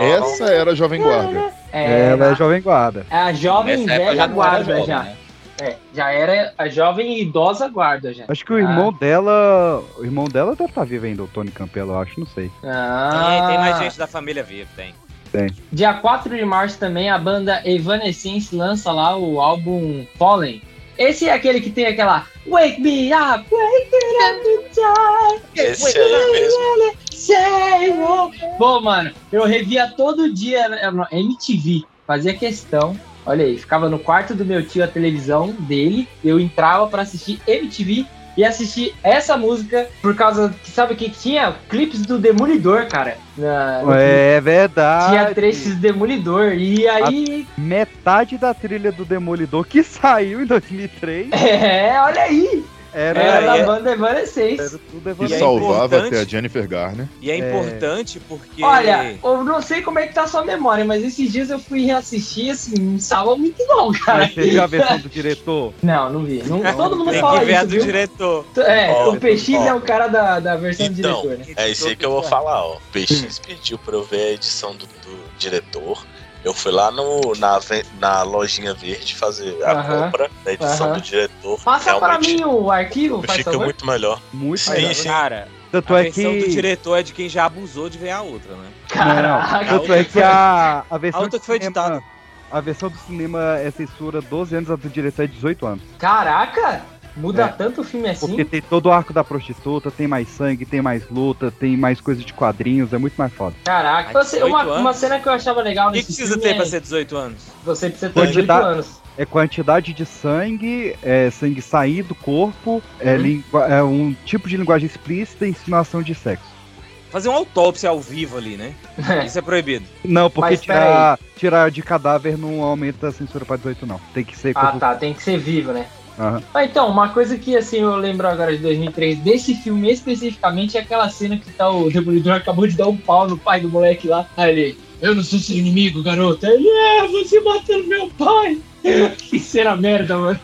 Essa era a Jovem Guarda. É, Ela é Jovem Guarda. é a jovem Nessa velha já era guarda jovem, já. né? É, já era a jovem e idosa guarda já. Acho que o irmão dela. O irmão dela deve estar vivo ainda, o Tony Campelo, eu acho, não sei. Ah, Tem, tem mais gente da família viva, tem. Dia 4 de março também a banda Evanescence lança lá o álbum Fallen. Esse é aquele que tem aquela Wake me up, wake me up time. Esse aí mesmo. What- Pô, mano, eu revia todo dia no MTV, fazia questão. Olha aí, ficava no quarto do meu tio a televisão dele, eu entrava pra assistir MTV e assistir essa música por causa que sabe o que tinha? Clipes do Demolidor, cara. na- É verdade. tinha trechos do Demolidor. E aí. Metade da trilha do Demolidor que saiu em 2003. É, olha aí. Era, Era da e é- banda Evanescence. E é salvava importante- até a Jennifer Garner. E é importante porque. Olha, eu não sei como é que tá a sua memória, mas esses dias eu fui reassistir, assim, não estava muito bom, cara. Mas você viu a versão do diretor? Não, não vi. Não, todo mundo tem fala que ver isso, a do viu? diretor. É, Ó, o PX ó. é o cara da, da versão do Então, diretor, né? é isso aí que eu vou falar, ó. O PX pediu pra eu ver a edição do, do diretor. Eu fui lá no, na, na lojinha verde fazer a Aham. compra da edição Aham. do diretor. Passa para Realmente mim o arquivo, faz Fica favor. muito melhor. Muito Sim, melhor. sim. Cara, Tanto a é versão que. do diretor é de quem já abusou de ver a outra, né? Caraca. Tanto é que a, a versão A outra do que foi cinema- editada. A versão do cinema é censura 12 anos, a do diretor é 18 anos. Caraca! Muda É. tanto o filme assim? Porque tem todo o arco da prostituta, tem mais sangue, tem mais luta, tem mais coisa de quadrinhos, é muito mais foda. Caraca, você- 18 uma, anos? uma cena que eu achava legal O que, nesse que precisa filme ter pra é- ser 18 anos? Você precisa ter 18 Quantidade- anos. É quantidade de sangue, é sangue sair do corpo, é, Uhum. lingua- é um tipo de linguagem explícita e insinuação de sexo. Fazer uma autópsia ao vivo ali, né? Isso é proibido. Não, porque Mas tirar, tirar de cadáver não aumenta a censura pra 18, não. Tem que ser. Ah, como- tá, tem que ser vivo, né? Aham. Ah, então, uma coisa que assim eu lembro agora de 2003, desse filme especificamente, é aquela cena que tá o Demolidor acabou de dar um pau no pai do moleque lá. Aí ele, eu não sou seu inimigo, garoto. Aí Ele, é, você matando meu pai. que cena merda, mano.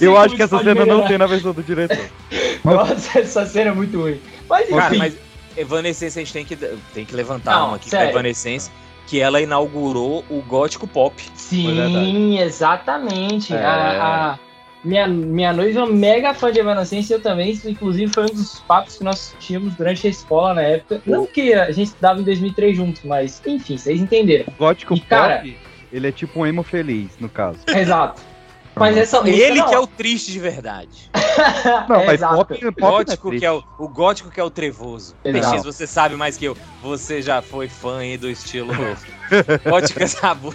Eu como acho que essa cena não tem na versão do diretor. Nossa, essa cena é muito ruim. Mas enfim, Cara, mas Evanescence a gente tem que, tem que levantar Não, uma aqui. sério. A Evanescence, que ela inaugurou o gótico pop. Sim, exatamente. É. A, a- minha, minha noiva é uma mega fã de Evanescence, eu também. Inclusive, foi um dos papos que nós tínhamos durante a escola na época. Não que a gente estudava em 2003 juntos, mas enfim, vocês entenderam. O gótico E, cara- pop, ele é tipo um emo feliz, no caso. Exato. Mas essa música. Ele não. que é o triste de verdade. Não, mas Exato. pop, pop é gótico triste. que é o, o gótico que é o trevoso. Exato. PX, você sabe mais que eu. Você já foi fã aí do estilo gótica sabu.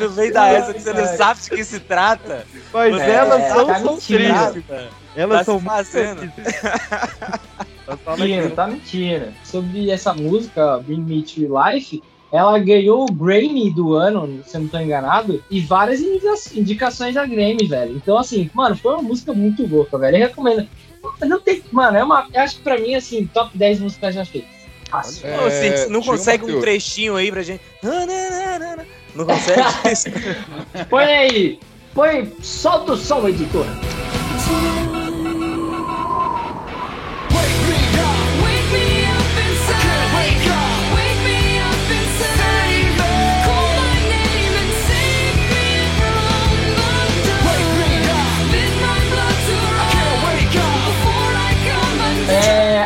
No meio da essa que você não sabe de que se trata. Mas Você elas não são, sabe são tristes. Elas Tá são muito fazendo. Mentindo, que- tá mentindo. Sobre essa música, Bring Me to Life, ela ganhou o Grammy do ano, se eu não tô enganado, e várias indica- indicações a Grammy, velho. Então, assim, mano, foi uma música muito louca, velho. Eu recomendo. Não tem. Mano, é uma. Eu acho que pra mim, assim, top 10 músicas já feitas. Fácil. É, não uma consegue um trechinho aí pra gente. Não consegue? Põe aí! Põe. Solta o som, editor.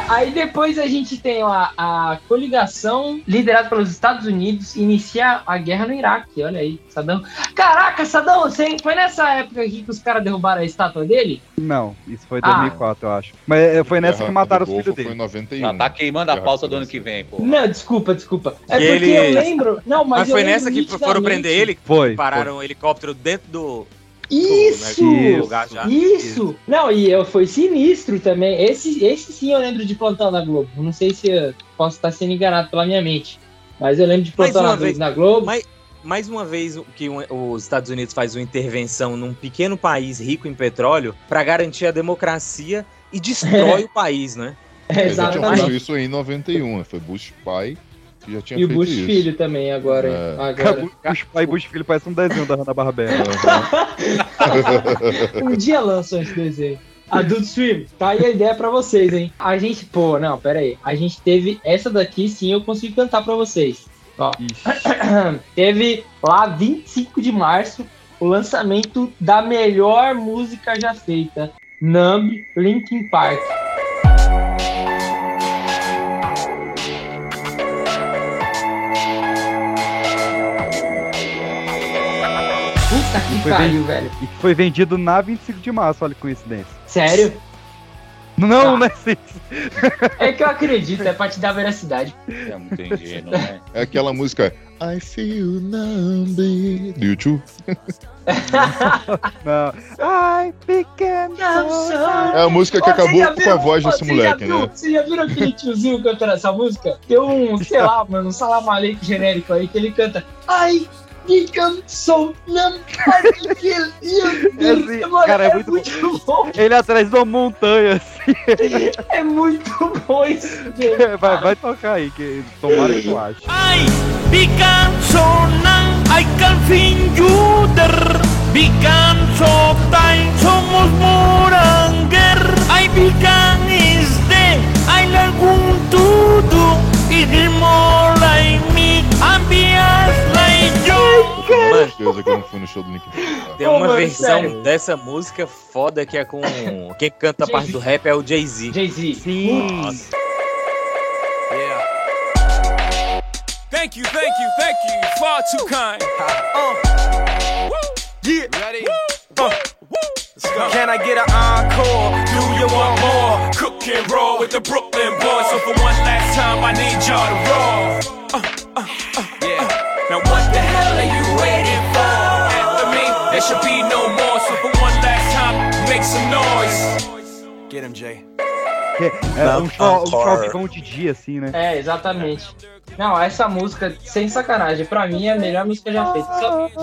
Aí depois a gente tem lá a coligação liderada pelos Estados Unidos inicia a guerra no Iraque. Olha aí, Saddam. Caraca, Saddam Hussein, foi nessa época aqui que os caras derrubaram a estátua dele? Não, isso foi Ah. 2004, eu acho. Mas é, foi nessa Guerra que mataram os filhos Foi em dele. 91. Já tá queimando a pauta do ano que vem, pô. Não, desculpa, desculpa. É E porque ele- eu lembro. Não, mas, Mas foi nessa que foram prender ele? Foi. Pararam o helicóptero dentro do. Isso! lugar já. Isso! Não, e eu foi sinistro também. Esse, esse sim eu lembro de plantão na Globo. Não sei se eu posso estar sendo enganado pela minha mente. Mas eu lembro de plantão na, vez. na Globo. Mais, mais uma vez que um- os Estados Unidos faz uma intervenção num pequeno país rico em petróleo para garantir a democracia e destrói o país, né? É, exatamente. feito isso em 91. Foi Bush pai que já tinha E o feito Bush isso. Filho também, agora. É. agora. Bush pai e Bush filho parece um desenho da Hanna-Barbera. um dia lançam esse desenho. Adult Swim, tá aí a ideia pra vocês, hein? A gente, pô, não, pera aí. A gente teve essa daqui, sim, eu consigo cantar pra vocês. Ó. teve lá 25 de março o lançamento da melhor música já feita, Numb Linkin Park. Foi pariu, bem- velho. E que foi vendido na 25 de março, olha que coincidência. Sério? Não, Ah. não é assim. É que eu acredito, é pra te dar veracidade. É muito ingênuo, né? É aquela música I feel numb do YouTube. Não. Ai, pequeno. É a música que acabou já com a voz desse moleque, viram- né? Vocês já viram aquele tiozinho cantando essa música? Tem um, sei lá, mano, um salamaleque genérico aí que ele canta Ai, Ficam soltando. Esse cara é muito, bom. Ele atrás de uma montanha, assim. É muito bom isso. Vai, vai tocar aí, que tomara que eu ache. Bikan sonang Aikan finjuder Bikan sotai Somos moranger Ai bikan is de Ai lagun tudo Idilmolai mi Ambias lai yo Certeza que eu não fui no show do Nick Park. Tem uma mano, versão sério. dessa música foda que é com. Quem canta a parte do rap é o Jay-Z. Jay-Z. Sim. Nossa. Thank you, thank you, thank you. Far too kind. Uh. Woo. Yeah. Ready? Uh. Can I get an encore? Do you want more? Cook and roll with the Brooklyn boys. So for one last time, I need y'all to roll. Uh, uh, uh, yeah. Now what the hell are you should be no more. So for one last time, make some noise. Get him, Jay. É um, um chovão de dia, assim, né? É, exatamente. Não, essa música, sem sacanagem, pra mim é a melhor música já feita. Só-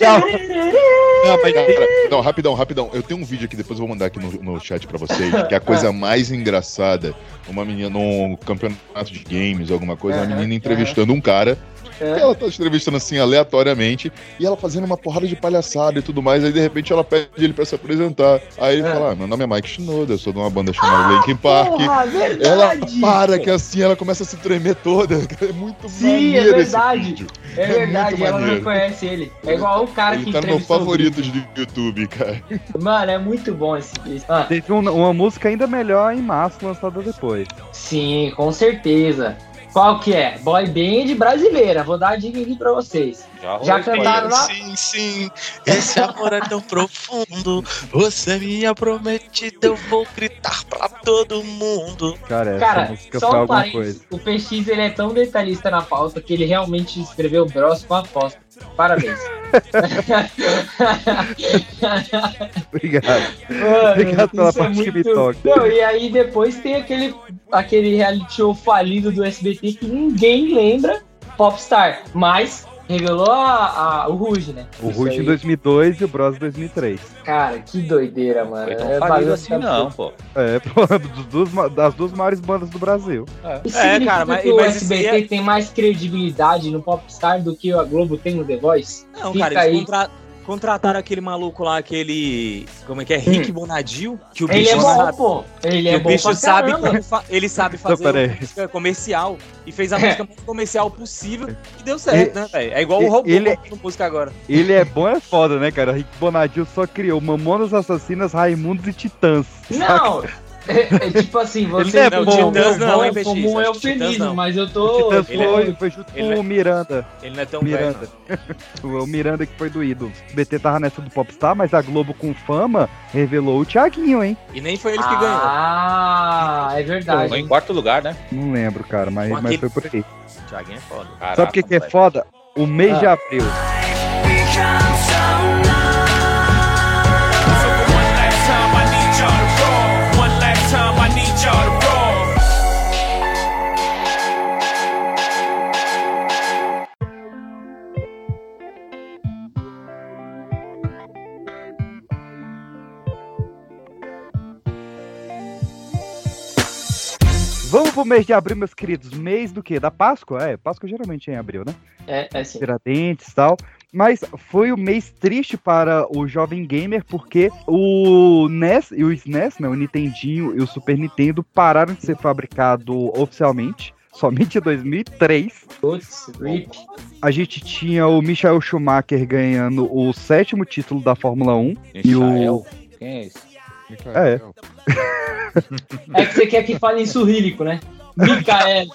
Não, mas, cara, não, rapidão, rapidão. Eu tenho um vídeo aqui, depois eu vou mandar aqui no, no chat pra vocês, que é a coisa mais engraçada. Uma menina num campeonato de games, alguma coisa, uma menina entrevistando um cara. É. E ela tá entrevistando assim aleatoriamente, e ela fazendo uma porrada de palhaçada e tudo mais, aí de repente ela pede ele pra se apresentar. Aí ele É. fala: ah, meu nome é Mike Shinoda, eu sou de uma banda chamada Linkin Park. Porra, verdade. Ela para que assim, ela começa a se tremer toda. É muito Sim, é verdade. vídeo. É verdade, ela não maneiro. reconhece ele. É igual o cara que Ele tá no meu entrevistou o favoritos do YouTube, cara. Mano, é muito bom esse. Ah, Teve um- uma música ainda melhor em março lançada depois. sim, com certeza. Qual que é? Boy band brasileira. Vou dar a dica aqui pra vocês. Já rolou cantaram lá? Sim, sim, esse amor é tão profundo. Você é minha prometida, eu vou gritar pra todo mundo. Cara, essa Cara, só um parênteses. coisa. O PX ele é tão detalhista na pauta que ele realmente escreveu Bros com aposta. Parabéns. Obrigado. Mano, Obrigado pela é parte que me muito- toca. Não, e aí depois tem aquele, aquele reality show falido do SBT que ninguém lembra, Popstar, mas revelou a, a- o Ruge, né? O aí. em 2002 e o Bros em 2003. Cara, que doideira, mano. Foi tão É falido assim, não, pô. É, pô, dos das duas maiores bandas do Brasil. É, significa cara, mas- que o SBT é- tem mais credibilidade no Popstar do que a Globo tem no The Voice? Não, Fica cara, eles aí. contra- contrataram aquele maluco lá, aquele. Como é que é? Rick Bonadio. Que o Ele bicho é bom, sabe, pô. Ele é o bom bicho sabe fa- Ele sabe fazer música comercial. E fez a música mais comercial possível. E deu certo, né, velho? É igual o Ele- robô ele- música agora. Ele é bom, é foda, né, cara? Rick Bonadil só criou Mamonas Assassinas, Raimundos e Titãs. Não, é, é tipo assim, você Ele é bom. Titãs não, hein, bom PX? como um eufemismo, não. mas eu O tô. Titãs ele é- foi, foi junto ele com é- o Miranda. Ele não é tão Miranda. velho. O Miranda que foi do ídolo. O BT tava nessa do Popstar, mas a Globo com fama revelou o Thiaguinho, hein? E nem foi ele que ganhou. Ah, é Foi em verdade. quarto lugar, né? Não lembro, cara, mas, mas foi por aí. O Thiaguinho é foda. Sabe o que, que é foda? O mês de Ah. abril. Vamos pro mês de abril, meus queridos. Mês do quê? Da Páscoa? É, Páscoa geralmente é em abril, né? É, é assim. Tiradentes e tal. Mas foi o mês triste para o jovem gamer, porque o NES e o SNES, né, o Nintendinho e o Super Nintendo, pararam de ser fabricados oficialmente. Somente em 2003. Putz, RIP. A gente tinha o Michael Schumacher ganhando o sétimo título da Fórmula 1. E o. Michael? Quem é esse? É. É que você quer que fale em surrílico, né? Micael.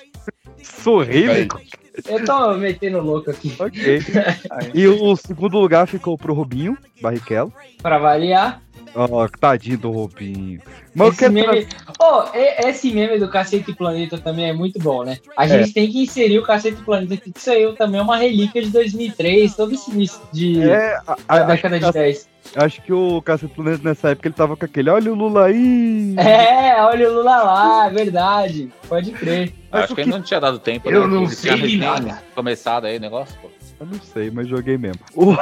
Sorrílico. Eu tô metendo louco aqui. Ok. E o segundo lugar ficou pro Rubinho Barrichello. Pra variar. Ó, tadinho do Rubinho. Mas Esse meme, oh, esse meme do Cacete Planeta também é muito bom, né? A gente tem que inserir o Cacete Planeta aqui, que saiu também é uma relíquia de 2003, todo esse início de É, a- da a- acho, década que, de 10. acho que o Cássio Planeta nessa época ele tava com aquele, olha o Lula aí. É, olha o Lula lá, é verdade. Pode crer. Acho que ainda não tinha dado tempo. Eu né? não Ele sei de nada. Começado aí o negócio, pô. Eu não sei, mas joguei mesmo. O,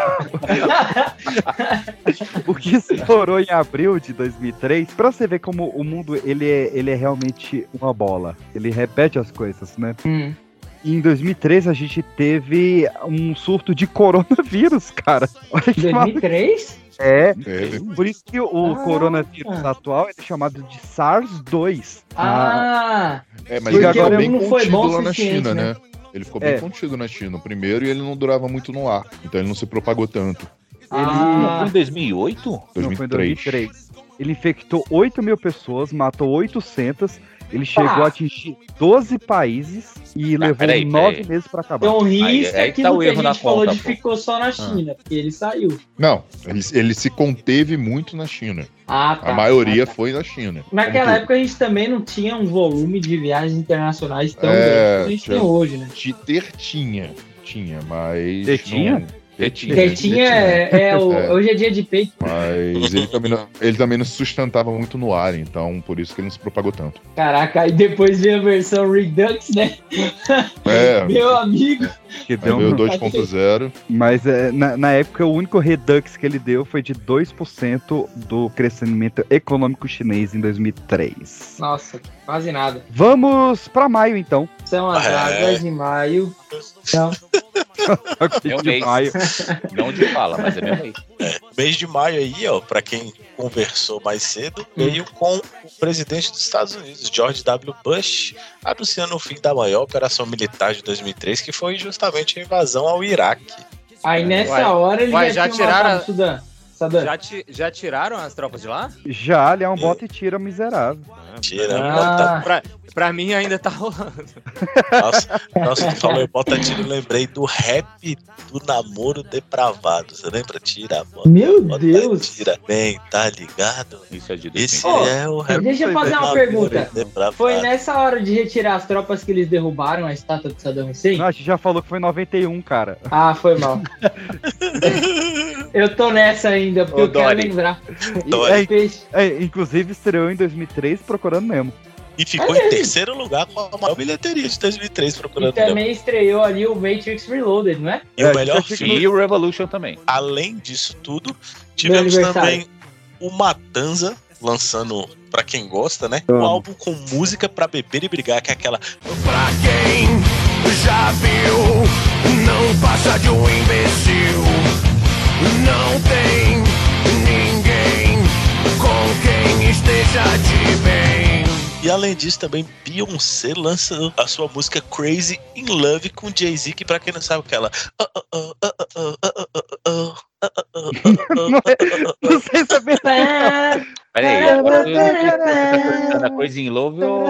o que estourou em abril de 2003, pra você ver como o mundo ele é, ele é realmente uma bola. Ele repete as coisas, né? Hum. Em 2003 a gente teve um surto de coronavírus, cara. Olha que maluco. 2003? É, Teve. por isso que o Ah. coronavírus atual é chamado de SARS-2. Ah, É, mas Porque ele não foi bom o lá na China, né? né? Ele ficou bem É. contido na China. O primeiro e ele não durava muito no ar. Então ele não se propagou tanto. ah, Foi em 2008? Não, foi em 2003. 2003. Ele infectou 8 mil pessoas, matou 800. Ele chegou Ah. a atingir 12 países e levou peraí, 9 peraí. meses pra acabar. então Aí- risca aí que tá aquilo o que a gente falou conta, de pô. ficou só na China, porque ele saiu. Não, ele, ele se conteve muito na China. Ah, tá. A maioria Ah, tá. foi na China. Naquela Como época a gente também não tinha um volume de viagens internacionais tão É, grande como a gente tinha- tem hoje, né? De ter tinha. Tinha, mas. Ter tinha? não- Ter tinha. Porque tinha, é, é o, É. hoje é dia de peito. Mas ele também, não, ele também não se sustentava muito no ar, então por isso que ele não se propagou tanto. Caraca, aí depois veio a versão Redux, né? É, Meu amigo. Que deu um- o 2.0. Mas é, na, na época o único redux que ele deu foi de 2% do crescimento econômico chinês em 2003. Nossa, quase nada. Vamos pra maio então. São as É. águas de maio. Então, É o De mês. maio. Não de fala, mas é mesmo aí. Mês de maio aí, ó, pra quem conversou mais cedo, veio com o presidente dos Estados Unidos, George W. Bush, anunciando o fim da maior operação militar de 2003, que foi justamente a invasão ao Iraque. aí nessa Uai, hora ele uai, já, já tiraram Já, ti- já tiraram as tropas de lá? Já, ele é um bota e tira miserável. Tira, Ah. Pra, pra mim ainda tá rolando. Nossa, nossa, tu falou em bota tiro, eu lembrei do rap do namoro depravado. Você lembra? Tira, bota, Meu bota, Deus. tira. Bem, tá ligado? Isso é de Esse Ô, é o rap Deixa eu fazer uma pergunta. depravado. Foi nessa hora de retirar as tropas que eles derrubaram a estátua de Saddam Hussein? Não, a gente já falou que foi em 91, cara. Ah, foi mal. eu tô nessa ainda, porque Ô, eu quero lembrar. Dori. Peixe. É, inclusive estreou em 2003 procurando Nemo. E ficou em terceiro lugar com a maior bilheteria de 2003 E procurando Nemo. também estreou ali o Matrix Reloaded, não é? E É, o melhor já filme, E o Revolution também. além disso tudo, tivemos também o Matanza lançando, pra quem gosta, né? Um álbum com música pra beber e brigar, que é aquela Pra quem já viu, não passa de um imbecil. Não tem ninguém com quem esteja de bem. E além disso, também Beyoncé lança a sua música Crazy in Love com Jay-Z, que pra quem não sabe, aquela. Não sei se é verdade. Pera aí, agora eu não sei se você tá perguntando a coisa em Love ou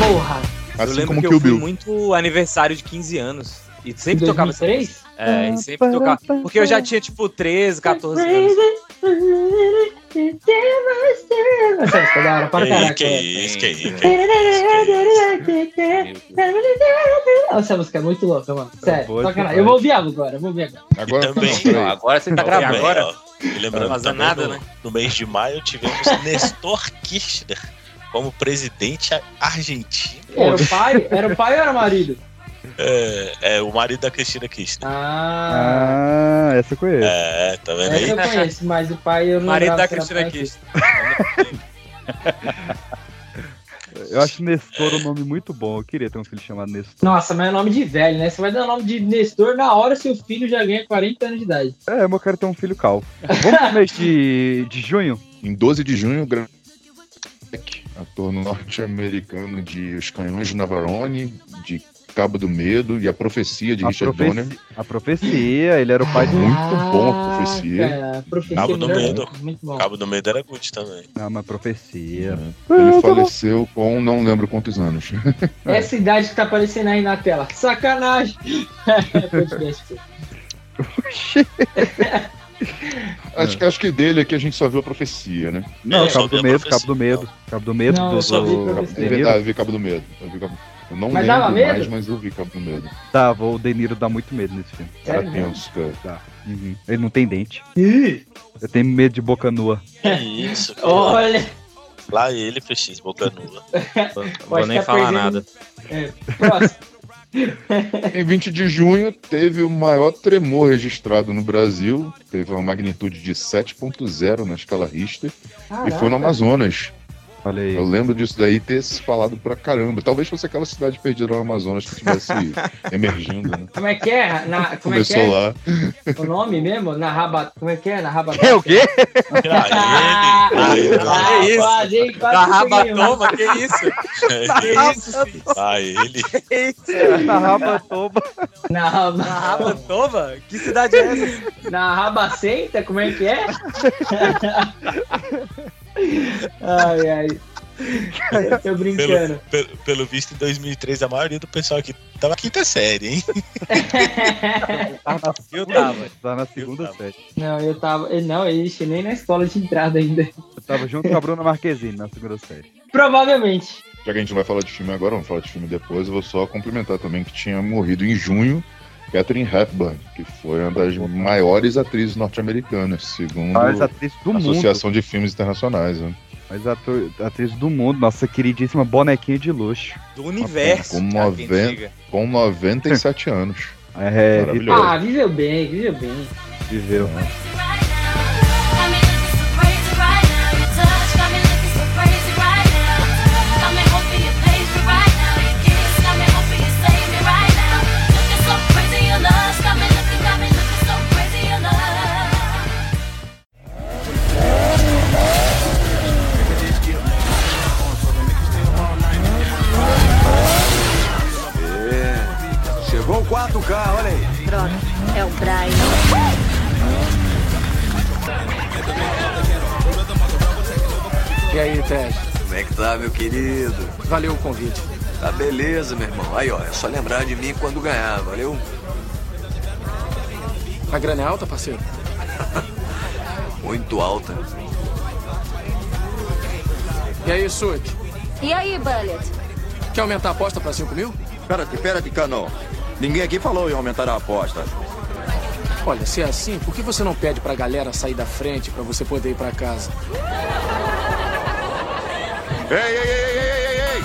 Porra. eu Assim lembro como que Kill eu fui muito aniversário de 15 anos. E sempre Em tocava essa 2003? música. É, e sempre tocava. Porque eu já tinha, tipo, 13, 14 anos. Essa música é da hora pra Que, que é. isso, que isso. Essa música é muito louca, mano. Sério, sacanagem. Eu vou ouvir agora, eu vou ouvir agora. Agora também- não, agora você tá gravando. agora? ó, e lembrando também, nada, no, né? no mês de maio tivemos Nestor Kirchner como presidente argentino. Era o pai? Era o pai ou era o marido? É, é o marido da Cristina Kirchner. Ah, Ah, essa eu conheço. É, tá vendo essa aí? eu conheço, mas o pai eu não Marido da Cristina Kirchner. Eu acho Nestor um nome muito bom. Eu queria ter um filho chamado Nestor. Nossa, mas é nome de velho, né? Você vai dar o nome de Nestor na hora seu filho já ganha 40 anos de idade. É, mas eu quero ter um filho calvo. Vamos pro mês de, de junho? Em 12 de junho, Gra- ator norte-americano de Os Canhões de Navarone, de Cabo do Medo e A Profecia de A, Richard profecia, Donner. a profecia, ele era o pai de Muito bom a Profecia. Cara, profecia Cabo do Medo. Muito bom. Cabo do Medo era good também. Não, uma profecia. Ele faleceu com não lembro quantos anos. Essa idade que tá aparecendo aí na tela. Sacanagem! Podcast. Acho, que- acho que dele aqui a gente só viu a Profecia, né? Não, Eu só Cabo vi do Medo, Cabo do Medo. Cabo do Medo Não, do, eu só vi do Profecia. É verdade, eu vi Cabo do Medo. Eu, vi Cabo... eu não Mas lembro medo? mais, mas eu vi Cabo do Medo. Tava, o De Niro dá muito medo nesse filme. Sério tenso, cara. Tá. Uhum. Ele não tem dente. Ih, Eu tenho medo de boca nua. Que isso, cara. Olha! Lá ele, PX, boca nua. Vou nem tá falar perdendo- nada. É, próximo. Em 20 de junho, teve o maior tremor registrado no Brasil. Teve uma magnitude de 7.0 na escala Richter. E foi no Amazonas. Olha aí. Eu lembro disso daí ter se falado pra caramba. Talvez fosse aquela cidade perdida no Amazonas que estivesse emergindo, né? Como é que é? Na, como é que Começou é? lá. O nome mesmo? Na raba... Como é que é? Na. É o quê? Ah, Ah, ele. ah, Que isso? quase, hein? Quase mano. rabatoma, que isso? Que isso, filho? Ah, ele. Que isso? Na rabatoba. Na raba... Da rabatoma? Que cidade é essa? Na rabacenta? Como é que é? ai, ai. Tô Pelo, brincando. pelo, pelo visto, em 2003, a maioria do pessoal aqui tava na quinta série, hein? Eu tava. Tá na segunda tava. série. Não, eu tava. Não, ixi, nem na escola de entrada ainda. Eu tava junto com a Bruna Marquezine na segunda série. Provavelmente. Já que a gente não vai falar de filme agora, vamos falar de filme depois. Eu vou só complementar também que tinha morrido em junho Catherine Hepburn, que foi uma das maiores atrizes norte-americanas, segundo a mundo. Associação de Filmes Internacionais. Né? Mas ator, atriz do mundo, nossa queridíssima bonequinha de luxo. Do universo. Com, 90, diga. com 97 anos. É, Maravilhoso. Ah, viveu bem, viveu bem. viveu. Chegou meu querido? Valeu o convite. Tá beleza, meu irmão. Aí, ó, é só lembrar de mim quando ganhar, valeu? A grana é alta, parceiro? Muito alta. E aí, Sud? E aí, Bullet? Quer aumentar a aposta pra 5 mil? Pera-te, pera-te, Cano. Ninguém aqui falou em aumentar a aposta. Olha, se é assim, por que você não pede pra galera sair da frente pra você poder ir pra casa? Ei, ei, ei, ei, ei, ei, ei!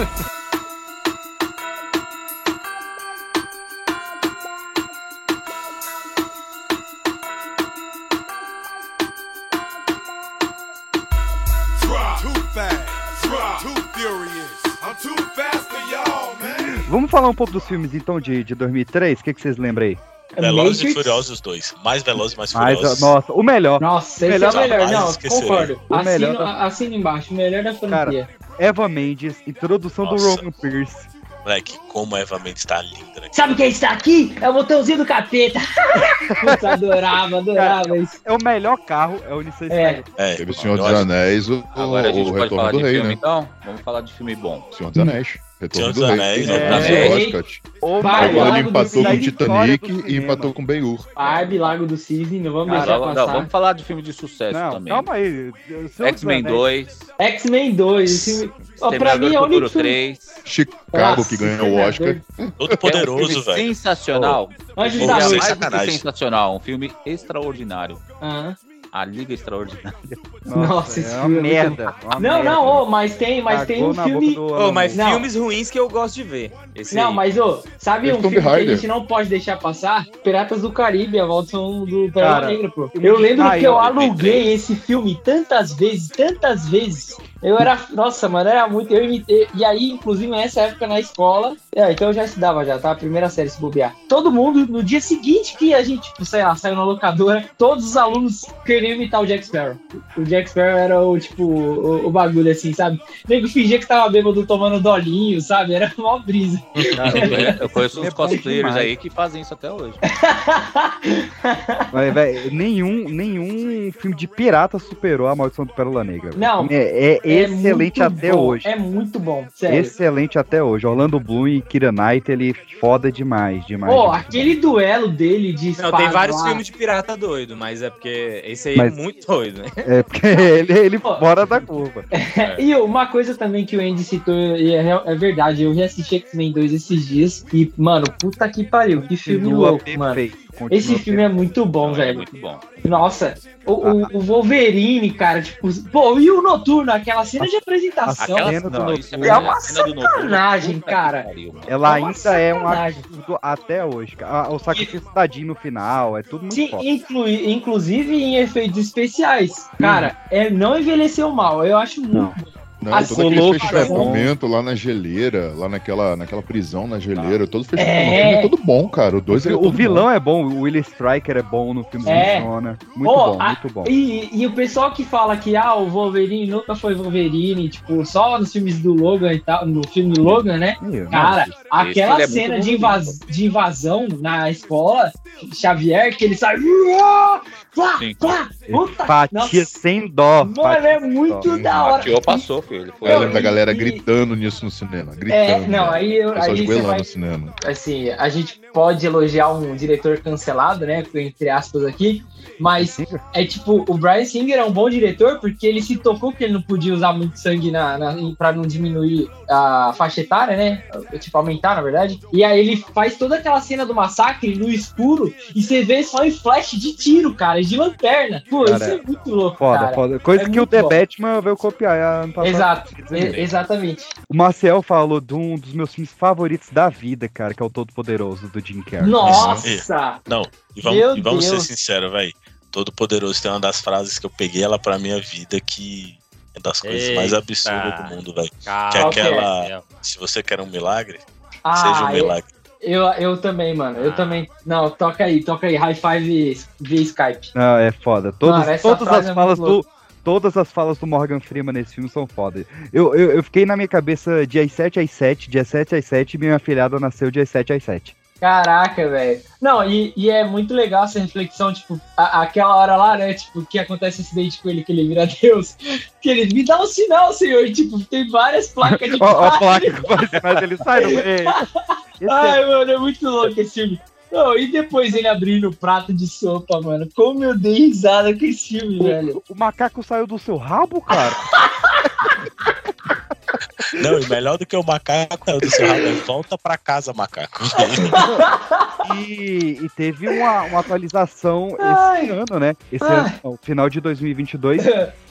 Too fast, too furious. I'm too fast for y'all, man. Vamos falar um pouco dos filmes então de, de 2003? O que, que vocês lembram aí? Velozes e Matrix? Furiosos 2. Mais Velozes e Mais Mas, Furiosos. nossa, o melhor. Nossa, Melhor esse é o melhor. Não, esquecerei. concordo. O Assino, melhor da- assino embaixo. O melhor da franquia. Eva Mendes, introdução do Nossa. Roman Pierce. Moleque, como a Eva Mendes tá linda, né? Sabe quem está aqui? É o botãozinho do capeta. Putz, adorava, adorava isso. É o melhor carro, é o Nissan É. É, Teve o Senhor dos Anéis, o, Agora a gente o pode Retorno falar do de Rei, filme, né? então? Vamos falar de filme bom. Senhor dos Anéis. Retorno Senhor do dos Rei. Anéis, Tem é. É. Oscar. Agora ele do empatou com Titanic do e empatou com o Ben-Hur. Barbie, Lago do Cisne, não vamos Cara, deixar não, passar. vamos falar de filme de sucesso Não, também. calma aí. X-Men dos Anéis. 2, X-Men 2. Esse filme... Ó, pra mim é o do único filme... 3. Chicago, Nossa, que ganhou o Oscar. Todo É um poderoso, velho. sensacional. Anjos Pô, da É sem Noite. mais do que sacanagem. sensacional, um filme extraordinário. Aham. A Liga Extraordinária. Nossa, esse é filme é muito merda. uma Não, merda. não, ô, mas tem, mas tem um filme... Alan mas Não. filmes ruins que eu gosto de ver. Esse Não, aí. mas, ô, sabe Tem um filme que a gente não pode deixar passar? Piratas do Caribe, a volta do Pérola Negra, pô. Eu lembro Ah, que eu eu- aluguei esse filme tantas vezes, tantas vezes. Eu era. Nossa, mano, era muito. Eu imitei. E aí, inclusive, nessa época na escola. É, então eu já estudava já, tá? Primeira série se bobear. Todo mundo, no dia seguinte que a gente, tipo, sei lá, saiu na locadora, todos os alunos queriam imitar o Jack Sparrow. O Jack Sparrow era o, tipo, o, o bagulho assim, sabe? Nego fingia que tava bêbado tomando dolinho, sabe? Era mó brisa. Cara, eu conheço- uns É cosplayers aí que fazem isso até hoje. Mas, velho, nenhum, nenhum filme de pirata superou a Maldição do Pérola Negra. velho. Não, É, é excelente muito até bom, hoje. É muito bom, sério. Excelente até hoje. Orlando Bloom e Kira Knightley, foda demais, demais. Pô, demais. aquele duelo dele de espada Não, tem vários lá. filmes de pirata doido, mas é porque esse aí Mas- é muito doido, né? É porque ele, ele fora da curva. E uma coisa também que o Andy citou, e é, é verdade, eu reassisti X-Men 2 esses dias e, mano, puta que pariu, que filme Continua louco, mano. perfeito, continua Esse filme é muito bom, É velho. muito bom. Nossa, o, o- o Wolverine, cara, tipo, pô, e o Noturno, aquela cena de apresentação. Aquela cena do é Noturno- uma a cena do Noturno, sacanagem, puta que cara. Ela É uma ainda é um sacanagem. absurdo até hoje. cara. Ah, O sacrifício da Jean no final, é tudo muito Sim, foda. inclui, inclusive em efeitos especiais. Cara, é, não envelheceu mal. Eu acho muito Não. Não, Assim, todo aquele fechamento lá na geleira, lá naquela, naquela prisão na geleira, todo fechamento É. no filme é todo bom, cara. O dois ele é O vilão é bom, o Willie Striker é bom no filme É. funciona. Muito Pô, bom, a- muito bom. E, e o pessoal que fala que ah, o Wolverine nunca foi Wolverine, tipo, só nos filmes do Logan e tal, no filme do Logan, né? Ih, Cara, esse aquela é cena de, invas- de invasão na escola, Xavier, que ele sai. "Uá, Plá, Sim. plá, puta, Fatia nossa, sem dó. Mano, é muito dó. da hora. Fatiou, passou, filho. Ele foi Eu lembro da galera e- gritando nisso no cinema. Gritando. É, não, aí eu- Pessoas aí você goelando vai- no cinema. assim, a gente pode elogiar um diretor cancelado, né? Entre aspas aqui, mas é tipo, o Brian Singer é um bom diretor porque ele se tocou que ele não podia usar muito sangue na, na, pra não diminuir a faixa etária, né? Tipo, aumentar, na verdade. E aí ele faz toda aquela cena do massacre no escuro e você vê só em flash de tiro, cara, de lanterna. Pô, Cara, isso é muito louco, Foda, cara. foda. Coisa É que o The bom. Batman veio copiar passado. Exato, e- exatamente. O Marcel falou de um dos meus filmes favoritos da vida, cara, que é o Todo Poderoso do Jim Carrey. Nossa! Não, e vamos, Meu e vamos ser sinceros, velho. Todo Poderoso tem uma das frases que eu peguei ela pra minha vida que é das coisas mais Eita. absurdas do mundo, velho. Que é aquela. Gabriel. Se você quer um milagre, Ah, seja um é- milagre. Eu, eu também, mano. Eu também. Não, toca aí, toca aí. High five via Skype. Não, é foda. Todos, Mano, todas as é falas do. Todas as falas do Morgan Freeman nesse filme são foda. Eu, eu, eu fiquei na minha cabeça dia 7 às 7, dia 7 às 7 e minha afilhada nasceu dia 7 às 7. Caraca, velho. Não, e, e é muito legal essa reflexão, tipo, a- aquela hora lá, né? Tipo, que acontece acidente com ele, que ele vira Deus. Que ele me dá um sinal, senhor. E, tipo, tem várias placas de Ó, padre. placa que faz sinais, ele sai do meio. Esse é- Ai, mano, é muito louco esse filme. Não, e depois ele abrindo o prato de sopa, mano. Como eu dei risada com esse filme, velho. O macaco saiu do seu rabo, cara? Não, e melhor do que o macaco é o do seu rabo. é Volta pra casa, macaco. E, e teve uma, uma atualização Ai. esse ano, né? Esse Ai. ano, não, final de 2022,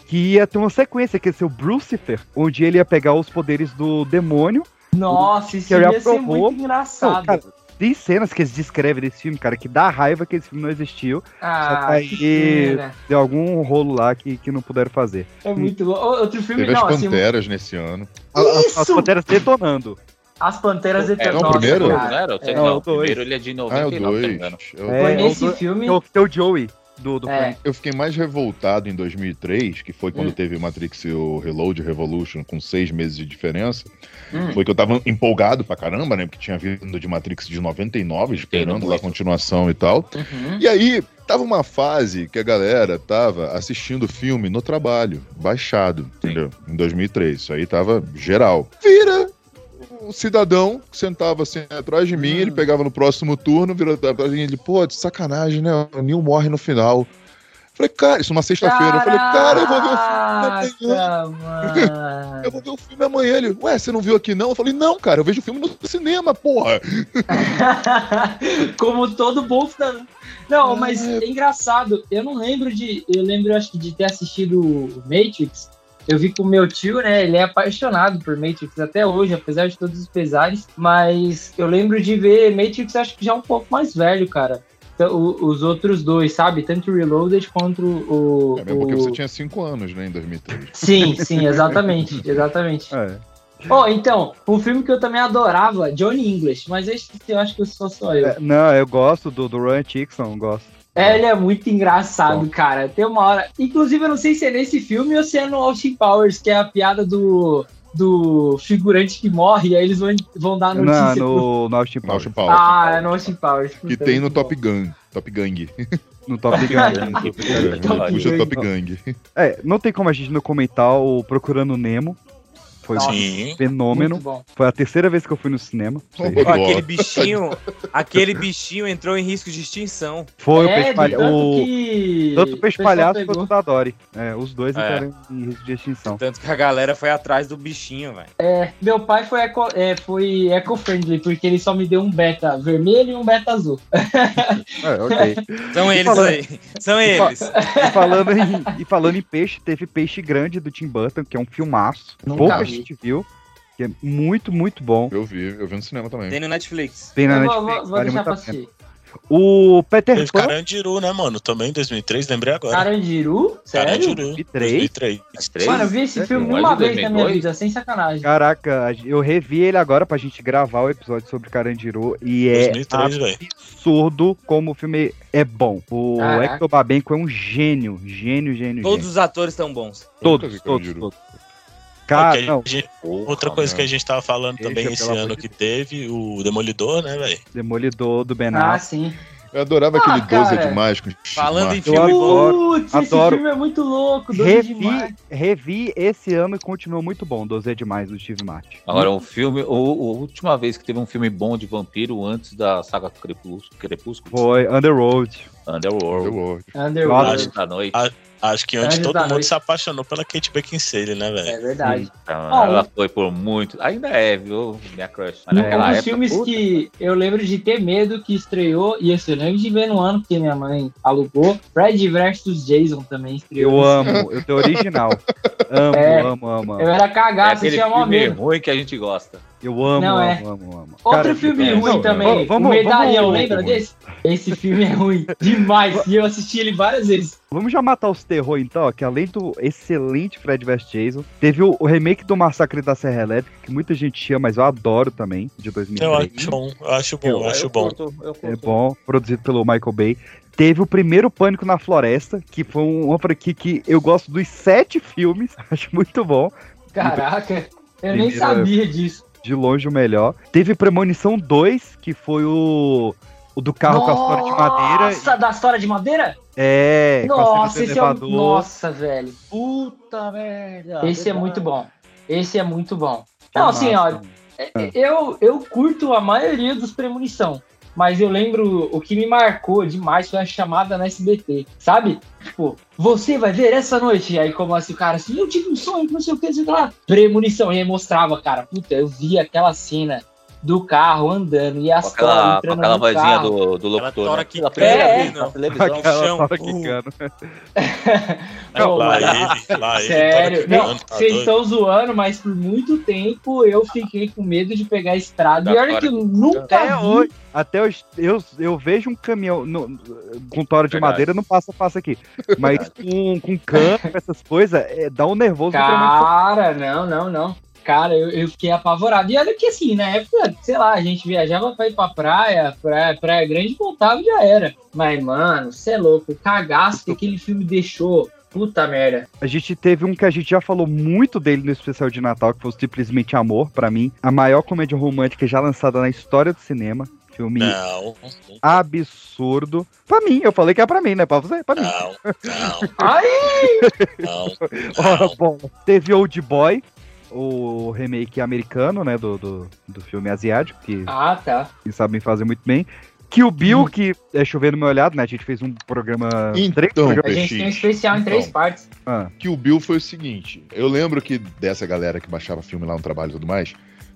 que ia ter uma sequência, que ia ser o Brucifer, onde ele ia pegar os poderes do demônio. Nossa, isso ele ia ser muito engraçado. Não, cara, tem cenas que eles descrevem desse filme, cara, que dá raiva que esse filme não existiu. só ah, que que deu algum rolo lá que, que não puderam fazer. É muito louco. Outro filme, Teve não, as assim, Panteras nesse ano. A- As, as Isso! panteras detonando. As Panteras É, Eternas. não, o primeiro? Não cara. era? O É. É, não, o dois. primeiro ele é de Ah, é 99, o se eu não me 2. engano. Eu, É, Foi nesse filme. que é o- que tem o Joey do, do É. Eu fiquei mais revoltado em 2003, que foi quando Hum. teve Matrix e o Reload Revolution, com seis meses de diferença. Hum. Foi que eu tava empolgado pra caramba, né? Porque tinha vindo de Matrix de 99, esperando lá a continuação e tal. Uhum. E aí, tava uma fase que a galera tava assistindo o filme no trabalho, baixado, entendeu? Em 2003. Isso aí tava geral. Vira um cidadão que sentava assim atrás de mim, ele pegava no próximo turno, virou atrás de mim, ele, pô, de sacanagem, né? O Neil morre no final. Falei, cara, isso numa sexta-feira. Eu falei, cara, eu vou ver o filme amanhã. Eu vou ver o filme amanhã. Ele, ué, você não viu aqui não? Eu falei, não, cara, eu vejo o filme no cinema, porra. Como todo bom. Não, mas é engraçado. Eu não lembro de. Eu lembro, acho que, de ter assistido o Matrix. Eu vi com o meu tio, né? Ele é apaixonado por Matrix até hoje, apesar de todos os pesares. Mas eu lembro de ver Matrix, acho que já um pouco mais velho, cara. t- o- os outros dois, sabe? Tanto o Reloaded quanto o. É mesmo porque o- você tinha 5 anos, né, em 2003. Sim, sim, exatamente. Exatamente. É. Oh, então, um filme que eu também adorava, Johnny English, mas esse eu acho que só sou eu. É, Não, eu gosto do, do Ryan Atkinson, gosto. É, ele é muito engraçado, cara. Tem uma hora. Inclusive, eu não sei se é nesse filme ou se é no Austin Powers, que é a piada do, do figurante que morre, e aí eles vão, vão dar Não, notícia. pro- no, no Austin No Powers. Austin Powers. Ah, é no Austin Powers. Que tem no muito Top bom. Gun. Top Gang. No Top Gun. É, Top Puxa Gang. Top Gang. É, não tem como a gente não comentar o Procurando Nemo. Foi Nossa, um fenômeno. Foi a terceira vez que eu fui no cinema. Aquele bichinho, aquele bichinho entrou em risco de extinção. Foi o É, peixe de palhaço. tanto O... que Tanto o peixe palhaço quanto o da Dory. É, os dois É. entraram em risco de extinção. Tanto que a galera foi atrás do bichinho, velho. É, meu pai foi eco, é, foi eco-friendly, porque ele só me deu um beta vermelho e um beta azul. É, ok. São eles falando- aí. São eles. E falando, em, e falando em peixe, teve Peixe Grande do Tim Burton, que é um filmaço. Nunca Pouca vi. Gente viu. Que é muito, muito bom. Eu vi, eu vi no cinema também. Tem no Netflix. Tem na Eu Netflix, vou, vou vale deixar muito pra a pena. assistir. O Peter Teve Pan, Carandiru, né, mano? Também em 2003, lembrei agora. Carandiru? Sério? Carandiru. 2003? 2003. Três? Mano, eu vi esse É, filme uma vez na minha 2002? vida, sem sacanagem. caraca, eu revi ele agora pra gente gravar o episódio sobre Carandiru e é 2003, velho. absurdo como o filme é bom. O Caraca. Hector Babenco é um gênio, gênio, gênio, Todos gênio. os atores estão bons. Todos, todos, todos. Cara, não, a gente- Porra, outra coisa que a gente tava falando Deixa, também esse ano que teve, o Demolidor, né, velho? Demolidor do Ben Ah, sim. Eu adorava Ah, aquele 12 é cara. demais com Falando em X-Mark. filme bom. Putz, esse adoro. filme é muito louco, doido Revi, demais. revi esse ano e continuou muito bom. 12 é demais do Steve Martin. Agora, um filme. O, a última vez que teve um filme bom de vampiro antes da saga Crepúsculo, Crepúsculo Foi Underworld. Underworld. Underworld. Underworld. Anjos da Noite. Ah, Acho que antes todo mundo Noite. se apaixonou pela Kate Beckinsale, né, velho? É verdade. Então, ela um- foi por muito. Ainda é, viu? Minha crush. Mas Um naquela dos época, filmes puta, que eu lembro de ter medo que estreou, e esse eu lembro de ver no ano que minha mãe alugou, Fred vs Jason também estreou. Eu amo, eu tenho original. Amo, É. amo, amo, Eu amo. era é cagaço, aquele tinha mó filme medo. ruim que a gente gosta. Eu amo, Não, amo, é. amo, amo. Outro Cara, filme é, ruim não, também, vamos- o Medalhão, vamos- lembra desse? Esse filme é ruim demais, e eu assisti ele várias vezes. Vamos já matar os terror então, ó, que além do excelente Fred vs Jason, teve o, o remake do Massacre da Serra Elétrica, que muita gente ama, mas eu adoro também, de Eu 2003. acho bom, eu acho bom, eu acho eu bom. curto, eu curto. É bom, produzido pelo Michael Bay. Teve o primeiro Pânico na Floresta, que foi um- uma franquia que eu gosto dos sete filmes, acho muito bom. Caraca, eu nem Primeira- sabia disso. De longe o melhor. Teve Premonição 2, que foi o, o do carro com a história de madeira. Nossa, da história de madeira? É, Nossa, do esse é um... elevador. Nossa, velho. Puta merda. Esse é muito bom. Esse é muito bom. Que Não, assim, ó, é- eu, eu curto a maioria dos premonição. Mas eu lembro, o que me marcou demais foi a chamada na SBT, sabe? Tipo, você vai ver essa noite. E aí começa o cara assim, eu tive um sonho, não sei o que, sei lá. Premonição. E aí mostrava, cara, puta, eu vi aquela cena do carro andando e as aquela, entrando aquela no vozinha carro. do, do locutor. tora né? que é, vez na televisão. Aquela chão, tora. Não, lá ele, lá ele. Sério, não, tá vocês estão zoando, mas por muito tempo eu fiquei com medo de pegar a estrada. E Da olha tora que eu nunca Até vi. hoje, até hoje, eu, eu vejo um caminhão no- com tora de Verdade. madeira, não passa, passa aqui. Mas com, com campo, essas coisas, é, dá um nervoso. Cara, não, não, não. Cara, eu, eu fiquei apavorado. E olha que assim, na época, sei lá, a gente viajava pra ir pra praia, praia, praia grande, voltava e já era. Mas, mano, você é louco, o cagaço que aquele filme deixou. Puta merda. A gente teve um que a gente já falou muito dele no especial de Natal, que foi o Simplesmente Amor, pra mim. A maior comédia romântica já lançada na história do cinema. Filme Não, absurdo. Pra mim, eu falei que é pra mim, né? Pra você, pra mim. não, não, Ai! não. Ora, não. bom, teve Old Boy, o remake americano, né, do, do, do filme asiático, que Ah, tá. eles sabem fazer muito bem. Kill Bill, que é chover no meu olhado, né? A gente fez um programa. três Então, A programas- gente tem um especial em três Então. partes. Ah, que o Bill foi o seguinte. Eu lembro que dessa galera que baixava filme lá no trabalho e tudo mais,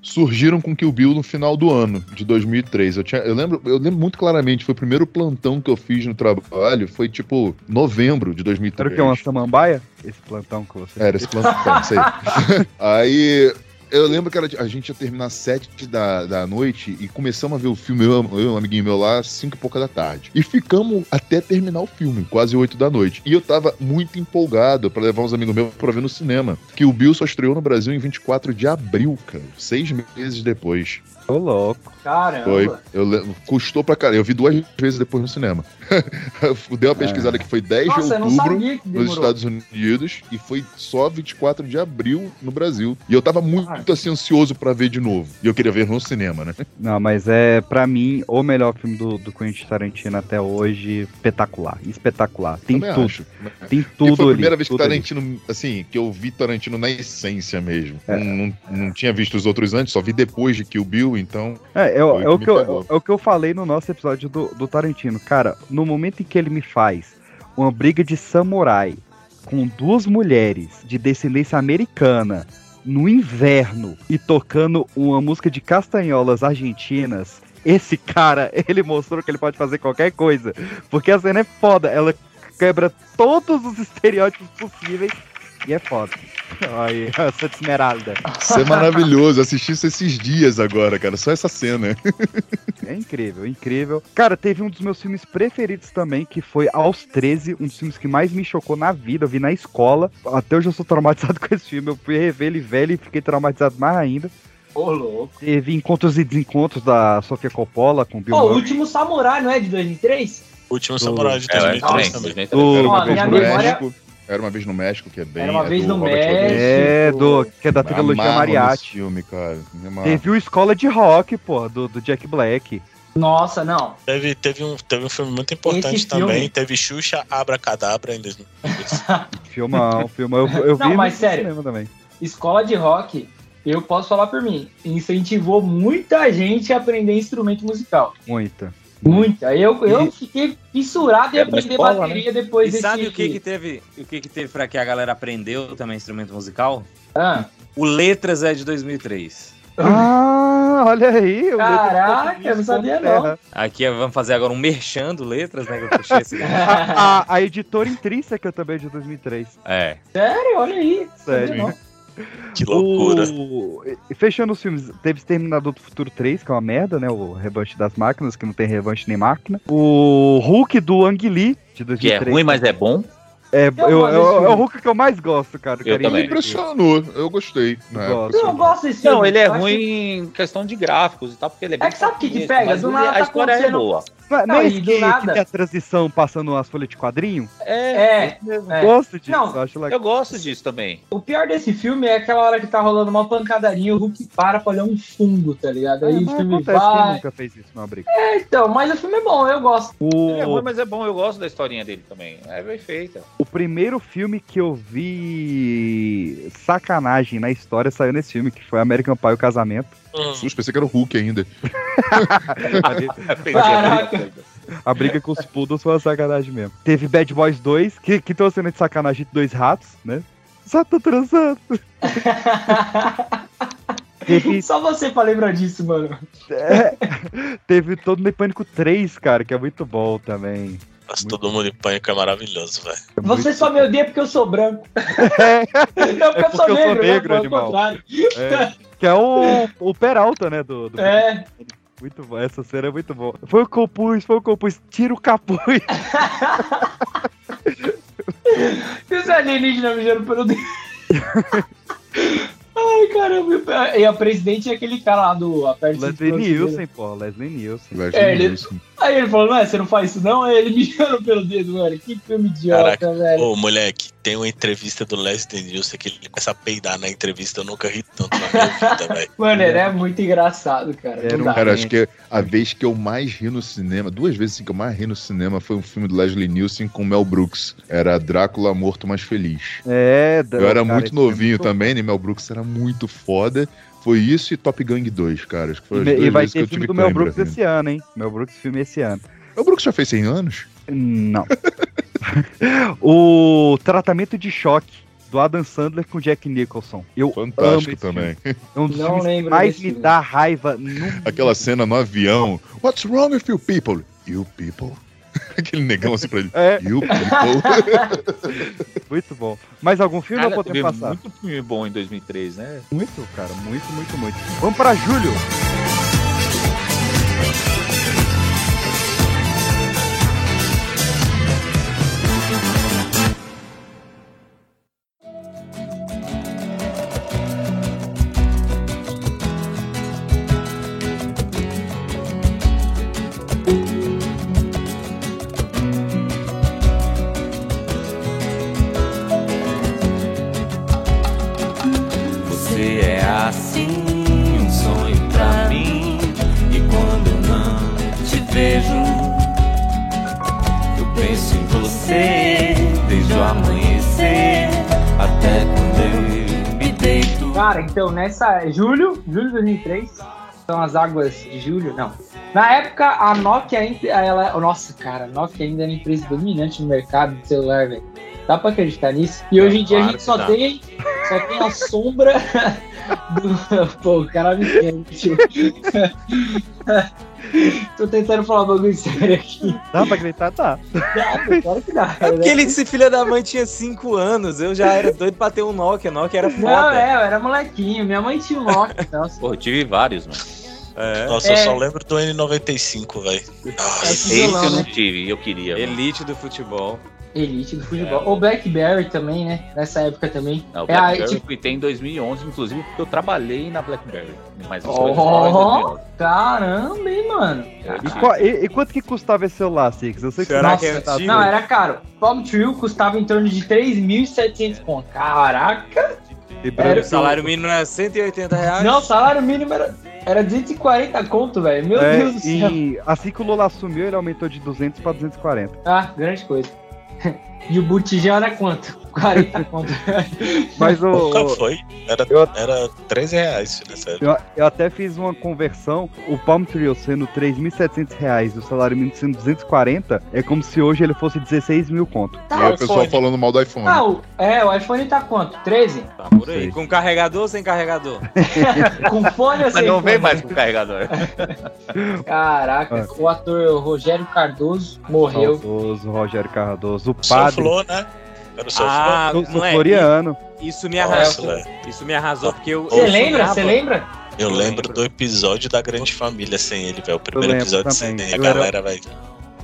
surgiram com Kill Bill no final do ano de 2003. Eu, tinha, eu, lembro, eu lembro muito claramente, foi o primeiro plantão que eu fiz no trabalho, foi tipo novembro de 2003. era o que? Uma samambaia? Esse plantão que você. Era esse plantão, sei. Aí Eu lembro que era, a gente ia terminar sete da, da noite e começamos a ver o filme, eu, eu um amiguinho meu lá, cinco e pouca da tarde. E ficamos até terminar o filme, quase oito da noite. E eu tava muito empolgado pra levar uns amigos meus pra ver no cinema. Que o Bill só estreou no Brasil em 24 de abril, cara. Seis meses depois. Ô, louco. Caramba. Foi. Eu, custou pra caralho. Eu vi duas vezes depois no cinema. Eu Dei uma pesquisada que foi 10 Nossa, de outubro nos. Estados Unidos e foi só 24 de abril no Brasil. E eu tava muito assim ansioso pra ver de novo. E eu queria ver no cinema, né? Não, mas é, pra mim, o melhor filme do, do Quentin Tarantino até hoje, espetacular. Espetacular. Tem Também tudo. acho. Tem E tudo foi a ali, primeira vez que tudo ali. Tarantino, assim, que eu vi Tarantino na essência mesmo. É. Não, não, não tinha visto os outros antes, só vi depois de Kill Bill, então. É, é, o- é o que eu, pegou. é o que eu falei no nosso episódio do, do Tarantino. Cara, no momento em que ele me faz uma briga de samurai com duas mulheres de descendência americana no inverno e tocando uma música de castanholas argentinas, esse cara, ele mostrou que ele pode fazer qualquer coisa. Porque a cena é foda, ela quebra todos os estereótipos possíveis e é foda. Aí, essa de esmeralda. Isso é maravilhoso. Assisti isso esses dias agora, cara. Só essa cena. É incrível, incrível. Cara, teve um dos meus filmes preferidos também, que foi Aos 13, um dos filmes que mais me chocou na vida. Eu vi na escola. Até hoje eu sou traumatizado com esse filme. Eu fui rever ele velho e fiquei traumatizado mais ainda. Ô, louco. Teve Encontros e Desencontros da Sofia Coppola com Bill Ó, o último Samurai, não é de 2003? Último Samurai de É, 2003 também, também. Do- vez minha memória- México. Era uma vez no México, que é bem. Era uma é vez do no Robert México. Rodrigues. É, do, que é da trilogia Amarro Mariachi. nesse filme, cara. Amarro. Teve o Escola de Rock, pô, do, do Jack Black. Nossa, não. Teve, teve, um, teve um filme muito importante Esse filme- também. Teve Xuxa Abracadabra em 2003. Filmão, filmão. Eu, eu Não, vi mas sério. também. Escola de rock, eu posso falar por mim, incentivou muita gente a aprender instrumento musical. Muita. Muita. Eu, eu fiquei fissurado em uma aprender escola, bateria depois E desse sabe o que que teve, o que que teve pra que a galera aprendeu também instrumento musical? Ah. O Letras é de 2003. Ah, olha aí. o Caraca, eu não sabia não. Aqui é- vamos fazer agora um merchan do Letras, né? Que eu puxei esse A, a, a editora intrínseca também é de 2003. É. Sério? Olha aí. Sério. Que loucura. O... Fechando os filmes, teve Exterminador do Futuro 3, que é uma merda, né? O revanche das máquinas, que não tem revanche nem máquina. O Hulk do Ang Lee, de 2003. Que é ruim, mas é bom. É, Eu eu- eu- é o. Hulk que eu mais gosto, cara. Eu carinho. também. Impressionou, eu gostei. época, Gosto. Eu assim. gosto desse Não, filme. ele é ruim que- em questão de gráficos e tal, porque ele é bem É que sabe o que que pega? Do ele- nada a tá história é acontecendo- boa. Não, Não, não é e do que, nada- que tem a transição passando as folhas de quadrinho? É, Eu é. gosto disso, Não, eu acho legal. Eu gosto disso também. O pior desse filme é aquela hora que tá rolando uma pancadarinha, o Hulk para pra olhar um fungo, tá ligado? Aí É, o filme acontece, quem vai. nunca fez isso numa briga. É, então, mas o filme é bom, eu gosto. Ele é ruim, O, mas é bom. Eu gosto da historinha dele também. É bem feita. O primeiro filme que eu vi sacanagem na história saiu nesse filme, que foi American Pie o Casamento. Hum, Sus, pensei que era o Hulk ainda. A briga com os poodles foi uma sacanagem mesmo. Teve Bad Boys 2, que, que tem uma cena de sacanagem de dois ratos, né? Só tô transando. Teve, Só você pra lembrar disso, mano. é, teve todo no Pânico 3, cara, que é muito bom também. Nossa, todo mundo em pânico é maravilhoso, velho. É Você muito só me odeia porque eu sou branco. Não, porque É eu sou porque eu sou negro, né? animal. É, que é o, o Peralta, né? Do, do- É. Muito bom, essa cena é muito boa. Foi o capuz, foi o capuz, tira o capuz. E os alienígenas mijando pelo dedo. Ai, caramba. E a presidente é aquele cara lá do Leslie Nielsen, pô, Leslie Nielsen. Leslie É, ele- Nielsen. Aí ele falou, não, você não faz isso não? Aí ele mijando pelo dedo, mano. Que filme idiota, Caraca. velho. Ô, moleque, tem uma entrevista do Leslie Nielsen que ele começa a peidar na entrevista. Eu nunca ri tanto na minha vida, velho. Mano, ele é muito engraçado, cara. Era um. Cara, acho que a vez que eu mais ri no cinema, duas vezes assim, que eu mais ri no cinema foi um filme do Leslie Nielsen com Mel Brooks. Era Drácula Morto Mais Feliz. É, Eu era cara, muito é novinho muito também, né? Mel Brooks era muito foda. Foi isso e Top Gang 2, cara. Acho que foi E, e vai ter filme do Mel Brooks né? esse ano, hein? Mel Brooks filme esse ano. Mel Brooks já fez 100 anos? Não. o tratamento de choque do Adam Sandler com Jack Nicholson. Eu amo Fantástico também. filme. É um dos Não lembro mais me dá raiva no Aquela cena no avião. What's wrong with you people? You people. Aquele negão assim pra ele. É. You people. Muito bom. Mais algum filme Cara, ou podemos passar? muito filme bom em 2003, né? Muito, cara. Muito, muito, muito. Vamos pra Júlio. Então nessa. Julho, julho de 2003. São as águas de julho? Não. Na época, a Nokia ainda. Ela, nossa, cara, a Nokia ainda era uma empresa dominante no mercado de celular, velho. Dá pra acreditar nisso? E hoje em dia a Claro gente que só dá. tem. Só tem a sombra do. Pô, o cara me quente. Tô tentando falar um bagulho sério aqui. Dá pra acreditar? Tá. Dá, claro que dá. É porque ele, esse filho da mãe tinha 5 anos, eu já era doido pra ter um Nokia, Nokia era Não, foda. é, eu era molequinho. Minha mãe tinha um Nokia. Pô, eu tive vários, mano. É. Nossa, eu É. só lembro do N95, velho. Esse eu não né? tive, eu queria. mano. Elite do futebol. Elite do futebol. O Blackberry também, né? Nessa época também. Não, o é, BlackBerry tipo, eu quitei em 2011, inclusive, porque eu trabalhei na BlackBerry. Mas Oh, foi só em 2011. caramba, hein, mano. E, qual- e- e quanto que custava esse celular, Six? Eu sei que Será você que é tá- antigo? Não, era caro. Palm Tree custava em torno de 3.700 pontos. Caraca! Lembrando O salário mínimo era 180 reais. Não, o salário mínimo era, era 240 conto, velho. Meu É, Deus do céu. e assim que o Lula assumiu, ele aumentou de 200 pra 240. Ah, grande coisa. E o botijão era quanto? 40 conto. Mas o, Nunca foi. Era, Eu- era 13 reais nessa época. eu, eu até fiz uma conversão. O Palm Trio sendo 3.700 reais e o salário mínimo sendo 240, é como se hoje ele fosse 16 mil conto. E aí o pessoal falando mal do iPhone. Ah, o, é, o iPhone tá quanto? 13? Tá por aí. Com carregador ou sem carregador? Com fone ou Mas sem não vem mais com carregador. Caraca, Ah. o ator Rogério Cardoso morreu. Saudoso, Rogério Cardoso, o padre. Soflou, né? Era o Soflor. Ah, Sou, não sou floriano. Isso me arrasou. Isso me arrasou porque eu. Você eu lembra? Você lembra? Eu Eu lembro lembro. do episódio da Grande Família sem ele, velho. O primeiro episódio também. sem ele. A Eu era- galera, velho.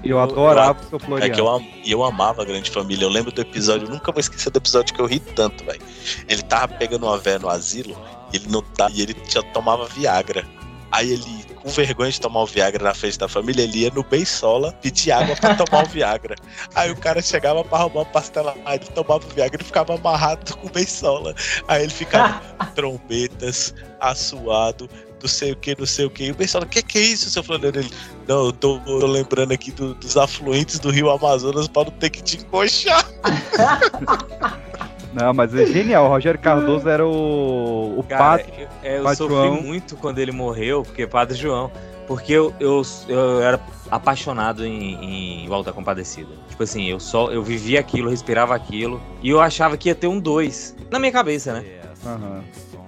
Eu adorava o seu É que Floriano. eu, am- e eu amava a Grande Família. Eu lembro do episódio, eu nunca vou esquecer do episódio que eu ri tanto, velho. Ele tava pegando uma véia no asilo e ele, não tá, e ele já tomava Viagra. Aí ele, com vergonha de tomar o Viagra na frente da família, ele ia no Beisola pedir água pra tomar o Viagra. Aí o cara chegava pra arrumar uma pastela, aí ele tomava o Viagra e ficava amarrado com o Beisola. Aí ele ficava trombetas, assuado, não sei o que, não sei o que. E o Beisola, o que que é isso, seu Floriano? Ele, não, eu tô, tô lembrando aqui do- dos afluentes do rio Amazonas pra não ter que te encoxar. Não, mas é genial. O Rogério Cardoso era o, o Cara, padre. eu, é, eu Padre sofri João. muito quando ele morreu, porque Padre João. Porque eu, eu, eu era apaixonado em, em Volta Compadecida. Tipo assim, eu só eu vivia aquilo, respirava aquilo. E eu achava que ia ter um dois Na minha cabeça, né? Aham.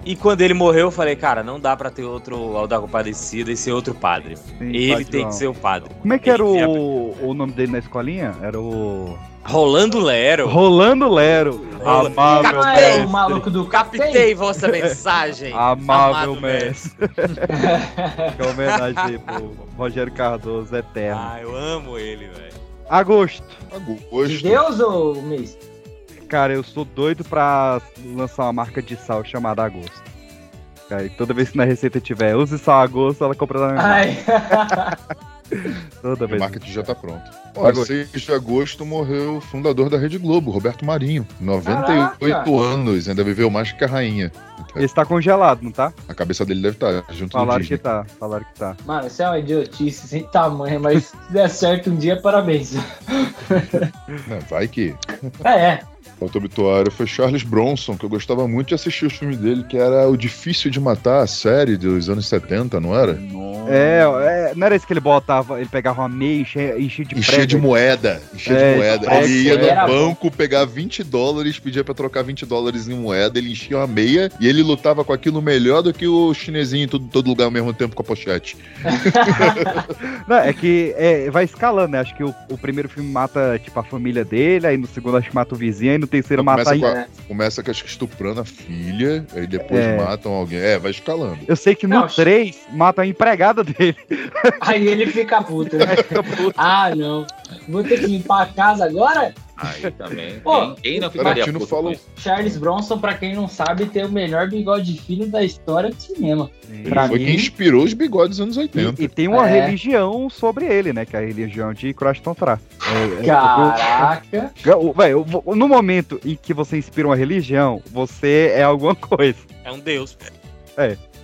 E quando ele morreu, eu falei, cara, não dá pra ter outro Alda Compadecida e ser outro padre. Sim, ele Padre tem João. que ser o padre. Como é que era Ele- o, o nome dele na escolinha? Era o. Rolando Lero. Rolando Lero. Amável Não é o mestre. maluco do Captei vossa mensagem. Amável mestre. que homenagem aí pro Rogério Cardoso, eterno. Ah, eu amo ele, velho. Agosto. Agosto. Deus ou mês? Cara, eu sou doido pra lançar uma marca de sal chamada Agosto. Cara, e toda vez que na receita tiver use sal Agosto, ela compra da minha. Toda O marketing já tá pronto. Olha, Agosto. 6 de agosto morreu o fundador da Rede Globo, Roberto Marinho. 98 Caraca. anos, ainda viveu mais que a rainha. Esse tá congelado, não tá? A cabeça dele deve estar junto do Falaram Disney. que tá, falaram que tá. Mano, isso é uma idiotice sem tamanho, mas se der certo um dia, parabéns. Né, Vai que. É, é. Outro obituário foi Charles Bronson, que eu gostava muito de assistir os filmes dele, que era O Difícil de Matar, a série dos anos 70, não era? É, é, não era isso que ele botava, ele pegava uma meia e enchia, enchia de Enchia prego. de moeda, enchia É, de moeda. prego, Ele ia no banco pegar 20 dólares, pedia pra trocar 20 dólares em moeda, ele enchia uma meia e ele lutava com aquilo melhor do que o chinesinho em todo, todo lugar ao mesmo tempo com a pochete. Não, é que é, vai escalando, né? Acho que o, o primeiro filme mata, tipo, a família dele, aí no segundo acho que mata o vizinho, aí no terceiro mata Começa, a... com a, começa com acho que estuprando a filha, aí depois É. matam alguém. É, vai escalando. Eu sei que no Não, 3 mata a empregada dele. Aí ele fica puto, né? ah, não. Vou ter que limpar a casa agora? Aí também. Pô, quem, quem não o ficaria puto isso? Charles Bronson, pra quem não sabe, tem o melhor bigode fino da história do cinema. Ele Pra foi mim- quem inspirou os bigodes dos anos 80. E, e tem uma É. religião sobre ele, né? Que é a religião de Croston Tra. É, é, Caraca. eu- eu no momento em que você inspira uma religião, você é alguma coisa. É um deus.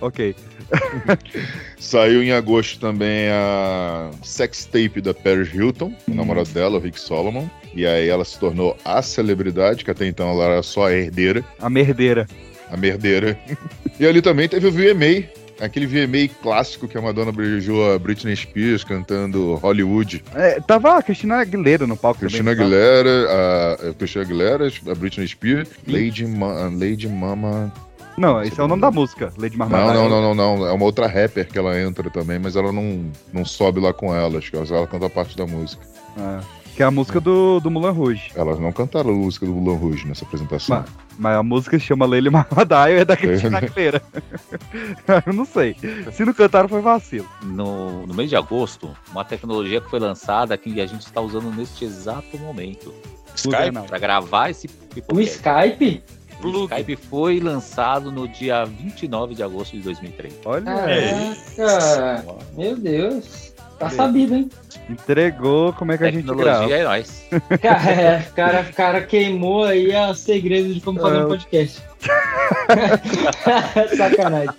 Ok. Saiu em agosto também a sex tape da Paris Hilton, o namorado dela, o Rick Solomon. E aí ela se tornou a celebridade, que até então ela era só a herdeira, A merdeira. a merdeira. e ali também teve o VMA, aquele VMA clássico que a Madonna beijou a Britney Spears cantando Hollywood. É, tava a Cristina Aguilera no palco Cristina também. Aguilera, a, a Cristina Aguilera, a Britney Spears, Lady, Ma, Lady Mama. Não, esse é o nome da música, Lady Não, Marmalade. não, não, não, não. É uma outra rapper que ela entra também, mas ela não, não sobe lá com ela. Acho que ela canta parte da música. Ah, que é a música do, do Mulan Rouge. Elas não cantaram a música do Mulan Rouge nessa apresentação. Mas, mas a música chama Lady Marmalade e é da Cristina Aguilera. eu não sei. Se não cantaram, foi vacilo. No, no mês de agosto, uma tecnologia que foi lançada que a gente está usando neste exato momento. Skype? Para gravar esse O. Skype? O Skype foi lançado no dia 29 de agosto de 2003. Olha, Caraca. Meu Deus. Tá sabido, hein? entregou como é que a gente grava. Tecnologia é nóis. Cara, é, o cara, cara queimou aí o segredo de como fazer um Ah. podcast. Sacanagem.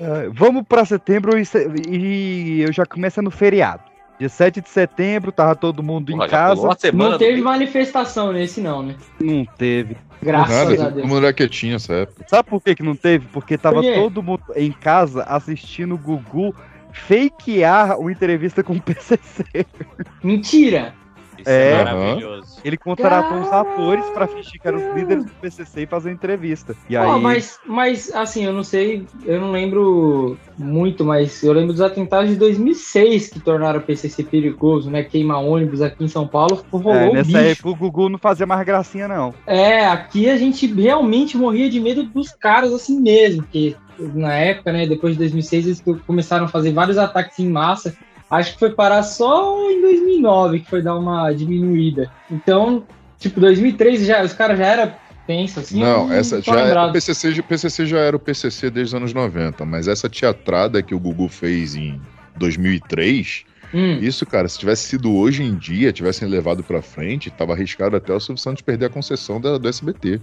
É, vamos pra setembro e, e eu já começo no feriado. Dia 7 de setembro, tava todo mundo Porra, em casa. Não teve manifestação nesse, não, né? Não teve. Graças Nada, a todo Deus. mundo era quietinho nessa época. Sabe por que, que não teve? Porque tava todo mundo em casa assistindo o Gugu fakear uma entrevista com o PCC. Mentira! Isso É. é maravilhoso. Ele contratou uns atores pra fingir que eram os líderes do PCC e fazer entrevista. E aí, Ó, mas, mas, assim, eu não sei, eu não lembro muito, mas eu lembro dos atentados de 2006 que tornaram o PCC perigoso, né? Queimar ônibus aqui em São Paulo, rolou é, o nessa bicho. época o Gugu não fazia mais gracinha, não. É, aqui a gente realmente morria de medo dos caras assim mesmo, porque na época, né, depois de 2006, eles começaram a fazer vários ataques em massa. Acho que foi parar só em 2009 que foi dar uma diminuída. Então, tipo, 2003 já, os caras já eram tensos assim. Não, essa já é, o. PCC, já- PCC já era o PCC desde os anos 90, mas essa teatrada que o Gugu fez em 2003, Hum. isso, cara, se tivesse sido hoje em dia, tivessem levado pra frente, tava arriscado até o Silvio Santos perder a concessão da, do SBT.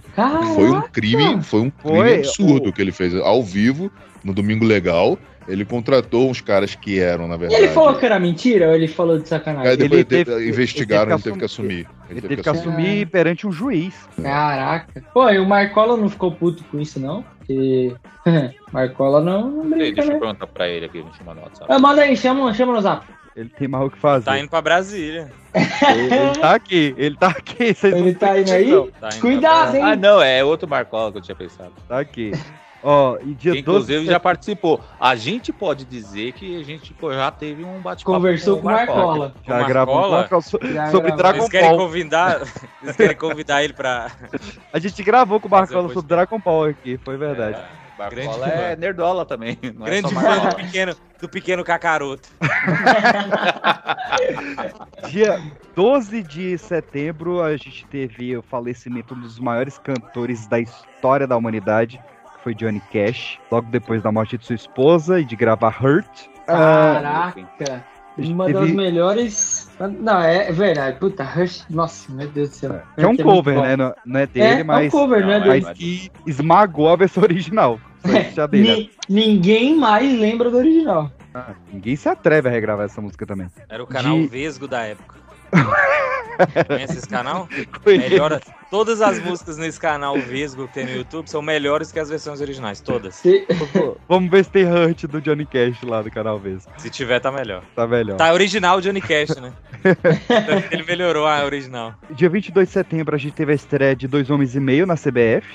Foi um crime, foi um crime Foi, absurdo que ele fez ao vivo, no Domingo Legal. Ele contratou uns caras que eram, na E verdade. ele falou que era mentira ou ele falou de sacanagem? Aí depois Ele teve- investigaram, ele ele teve que assumir. Ele teve que assumir perante um juiz. Caraca. Pô, e o Marcola não ficou puto com isso, não? Porque. Marcola não, não brinca, Deixa eu né? perguntar pra ele aqui, deixa eu mandar no WhatsApp. Ah, manda aí, chama, chama no zap. Ele tem mais o que fazer. Tá indo pra Brasília. Ele, ele tá aqui, ele tá aqui. Vocês Ele tá indo aí? Tá indo Cuidado, hein? Ah, não, é outro Marcola que eu tinha pensado. Tá aqui. Ó, e dia Que, 12 inclusive já participou. A gente pode dizer que a gente já teve um bate-papo Conversou com o Marcola. Já gravou? Marcola so- Já sobre gravou. Dragon Vocês querem Ball. convidar, vocês querem convidar ele pra. A gente gravou com o Marcola um sobre Dragon Ball aqui, foi verdade. Marcola Grande é fã. nerdola também. Não Grande é fã do pequeno, do pequeno cacaroto. Dia 12 de setembro, a gente teve o falecimento de um dos maiores cantores da história da humanidade, que foi Johnny Cash, logo depois da morte de sua esposa e de gravar Hurt. Ah, Caraca. gente Uma teve- das melhores. Não, é verdade. Puta, Rush. Nossa, meu Deus do céu. que é um muito cover, né? Não, não é dele, É, é um mas, cover, né, mas dele. que esmagou a versão original. Foi. Ni- ninguém mais lembra do original. Ah, ninguém se atreve a regravar essa música também. Era o canal De- Vesgo da época. Conhece esse canal? Melhora. Todas as músicas nesse canal Vesgo que tem no YouTube são melhores que as versões originais, todas. Vamos ver se tem Hunt do Johnny Cash lá do canal Vesgo. Se tiver, tá melhor. Tá melhor. Tá original Johnny Cash, né? Ele melhorou a original. Dia 22 de setembro a gente teve a estreia de Dois Homens e Meio na CBF,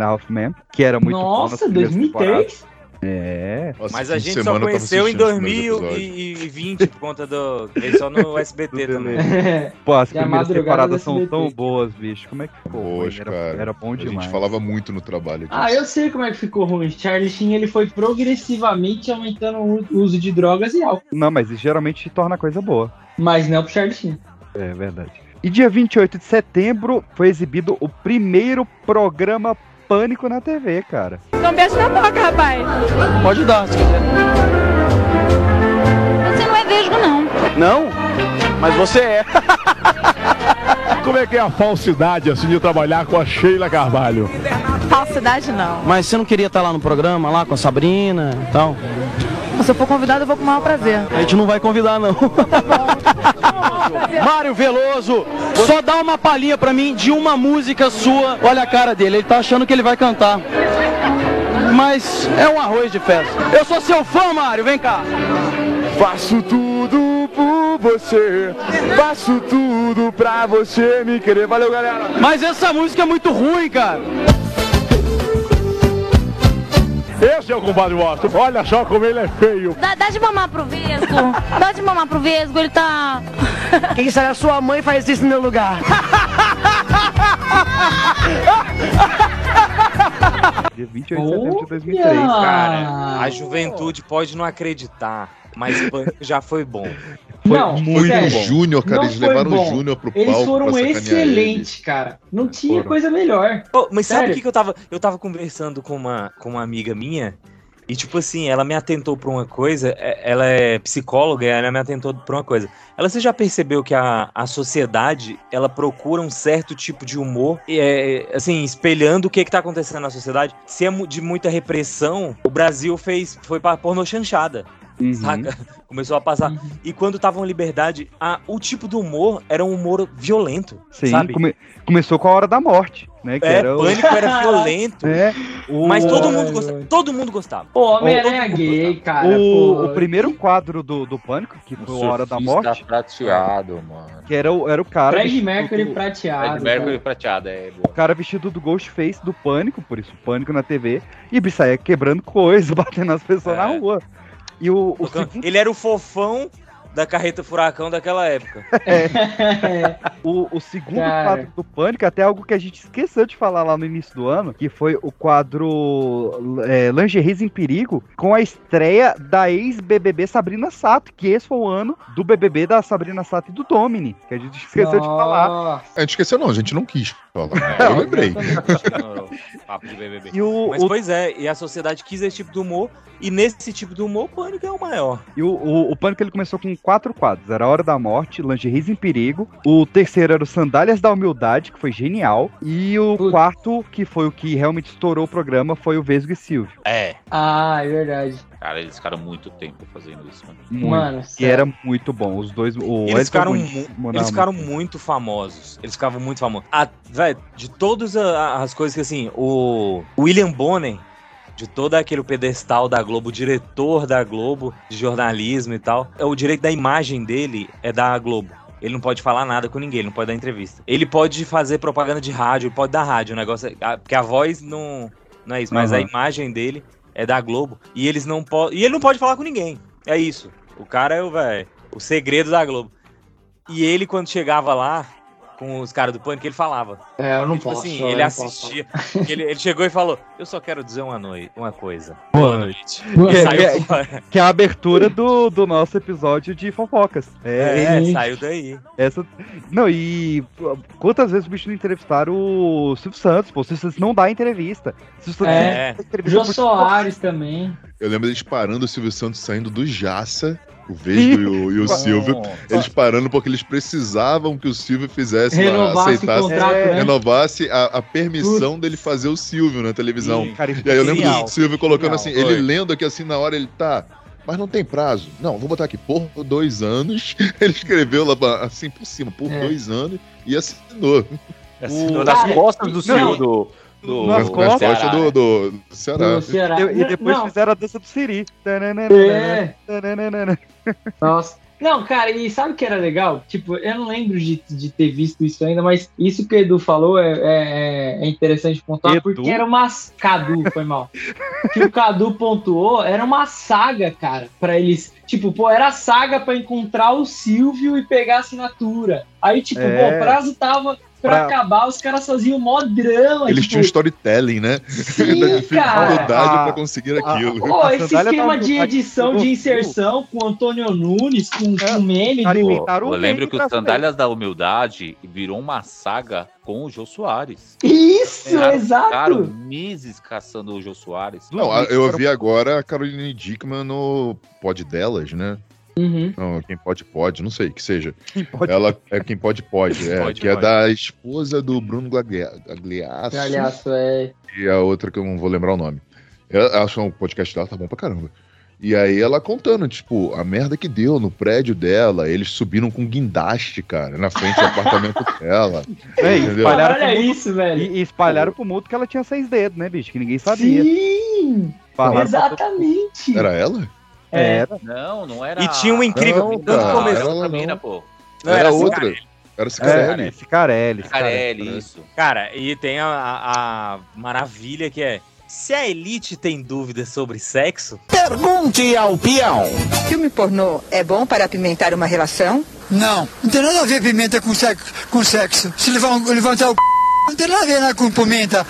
Halfman, que era muito bom nas Nossa, primeiras 2003? temporadas. É. Mas a gente só conheceu em 2020 por conta do. Veio só no SBT também. Pô, as E a primeiras temporadas são tão boas, bicho. Como é que ficou? Poxa, era, cara. era bom A demais. gente falava muito no trabalho disso. Ah, eu sei como é que ficou ruim. Charlie Sheen ele foi progressivamente aumentando o uso de drogas e álcool. Não, mas isso geralmente torna a coisa boa. Mas não pro Charlie Sheen. É verdade. E dia 28 de setembro foi exibido o primeiro programa Pânico na TV, cara. Dá um beijo na boca, rapaz. Pode dar, se quiser. Você não é vesgo, não. Não? Mas você é. Como é que é a falsidade assim de trabalhar com a Sheila Carvalho? Falsidade, não. Mas você não queria estar lá no programa, lá com a Sabrina e tal? Se eu for convidado, eu vou com o maior prazer. A gente não vai convidar, não. Mário Veloso, só dá uma palhinha pra mim de uma música sua. Olha a cara dele, ele tá achando que ele vai cantar. Mas é um arroz de festa. Eu sou seu fã, Mário, vem cá. Faço tudo por você, faço tudo pra você me querer. Valeu, galera. Mas essa música é muito ruim, cara. Esse é o compadre Washington. Olha só como ele é feio. Dá, dá de mamar pro Vesgo. dá de mamar pro Vesgo, ele tá... Quem sabe a sua mãe faz isso no meu lugar. Dia 28 de setembro de 2003. Cara, a juventude pode não acreditar, mas Pânico já foi bom. Foi não, Foi sério, o Júnior, cara. não Eles levaram bom. o Júnior pro Eles palco foram pra sacanear excelentes, cara. Não tinha Foram. coisa melhor. Ô, mas sabe o Sério? que, que eu tava. Eu tava conversando com uma, com uma amiga minha. E, tipo assim, ela me atentou pra uma coisa. é- Ela é psicóloga e ela me atentou pra uma coisa. Ela, você já percebeu que a, a sociedade, ela procura um certo tipo de humor, e é, assim, espelhando o que que tá acontecendo na sociedade. Se é de muita repressão, o Brasil fez, foi pra pornô chanchada. Uhum. Saca? Começou a passar. E quando tava em liberdade, a, o tipo do humor era um humor violento. Sim, sabe? come- começou com a hora da morte, né? Que É, era o- Pânico era violento. É, Mas todo mundo gostava. Todo mundo gostava. Pô, Homem-Aranha gay, cara. o, o primeiro quadro do, do Pânico, que foi a Hora da Morte, prateado, mano. que era o, era o cara. Fred vestido Mercury do- prateado. Fred Mercury cara. prateado, é. O cara vestido do Ghostface do Pânico, por isso, Pânico na TV, e saía quebrando coisa, batendo nas pessoas na rua. E o, o segundo, Ele era o fofão da carreta furacão daquela época. o, o segundo Cara. quadro do Pânico, até algo que a gente esqueceu de falar lá no início do ano, que foi o quadro é, Lingeries em Perigo, com a estreia da ex-BBB Sabrina Sato, que esse foi o ano do BBB da Sabrina Sato e do Domini, que a gente esqueceu de falar. A gente esqueceu, não, a gente não quis. Eu lembrei. Papo de BBB. E o- Mas o- pois é, e a sociedade quis esse tipo de humor, e nesse tipo de humor, o Pânico é o maior. E o, o, o Pânico ele começou com quatro quadros. Era a Hora da Morte, Lingeries em Perigo. O terceiro era o Sandálias da Humildade, que foi genial. E o quarto, que foi o que realmente estourou o programa, foi o Vesgo e Silvio. É. Ah, é verdade. Cara, eles ficaram muito tempo fazendo isso, mano. Muito. Mano, e sério. era muito bom. Os dois. O eles ficaram, mu- eles ficaram muito. famosos. Eles ficavam muito famosos. A, véi, de todas a- as coisas que assim, o William Bonner, de todo aquele pedestal da Globo, o diretor da Globo, de jornalismo e tal, é o direito da imagem dele é da Globo. Ele não pode falar nada com ninguém, ele não pode dar entrevista. Ele pode fazer propaganda de rádio, ele pode dar rádio, o negócio é, a- porque a voz não, não é isso, mas a Aham. imagem dele é da Globo e eles não podem, e ele não pode falar com ninguém. É isso. O cara é o velho, o segredo da Globo. E ele quando chegava lá com os caras do Pânico, ele falava. É, eu não Tipo posso. assim, ele assistia. Ele, ele chegou e falou: Eu só quero dizer uma, noite, uma coisa. Boa noite. Que, E é- saiu que é- que é a abertura do, do nosso episódio de fofocas. É, saiu daí. Essa... Não, e quantas vezes o bicho não entrevistaram o Silvio Santos? Pô, o Silvio Santos não dá entrevista. O Silvio Santos É. não dá entrevista Jô Soares também. Eu lembro deles parando o Silvio Santos saindo do Jaça, o Vesgo e o, e o Silvio. Eles parando porque eles precisavam que o Silvio fizesse lá, Renovasse aceitasse, contrato, né? renovasse a, a permissão dele fazer o Silvio na televisão. Sim, cara, e aí eu lembro genial. do Silvio colocando Genial, assim, ele foi. lendo aqui assim na hora, ele tá. mas não tem prazo. Não, vou botar aqui, por dois anos. Ele escreveu lá assim por cima, por É. dois anos, e assinou. Assinou O- nas Cara, costas do não. do. Do Nas Nas costas. do, do, do Ceará. Do Ceará. E, e depois Não. fizeram a dança do Siri. É. Nossa. Não, cara, e sabe o que era legal? Tipo, eu não lembro de, de ter visto isso ainda, mas isso que o Edu falou é, é, é interessante pontuar, Edu? porque era uma. Cadu, foi mal. que o Cadu pontuou, era uma saga, cara, pra eles. Tipo, pô, era saga pra encontrar o Silvio e pegar a assinatura. Aí, tipo, É. pô, o prazo tava pra, Pra- acabar, os caras faziam mó drama. Eles tipo, tinham storytelling, né? Sim, cara. pra conseguir A- aquilo. Pô, esse sandália esquema de edição, de inserção com Antônio Nunes, com, É, com meme do. inventaram Eu o lembro meme que o. Sandálias da Humildade virou uma saga com o Jô Soares. Isso, exato. Ficaram meses caçando o Jô Soares. Não, eu ouvi agora a Caroline Dickman no pod delas, né? Uhum. Não, quem pode, pode, não sei, que seja. Quem pode- Ela é quem pode, pode. É, Pode, que é pode. da esposa do Bruno Gaglia- Gagliasso Aliás, é. e a outra que eu não vou lembrar o nome. Eu acho que o podcast dela tá bom pra caramba. E aí ela contando, tipo, a merda que deu no prédio dela. Eles subiram com guindaste, cara, na frente do apartamento dela. É, e Entendeu? espalharam, Olha mundo, isso, velho. e, e espalharam pro mundo que ela tinha seis dedos, né, bicho? Que ninguém sabia. Sim! Falaram pra Exatamente. Era ela? É. Era. Não, não era. E tinha um incrível. Não, tanto cara, começo- era ela Outra não. mina, pô. Não, era, era outra. Cicarelli. Era É, Cicarelli. Cicarelli. Carelli, isso. Cara, e tem a, a- maravilha que é. Se a elite tem dúvidas sobre sexo, Pergunte ao peão. Filme pornô é bom para apimentar uma relação? Não, não tem nada a ver pimenta com sexo. Com sexo. Se levar um- levantar o c... não tem nada a ver né, com pimenta.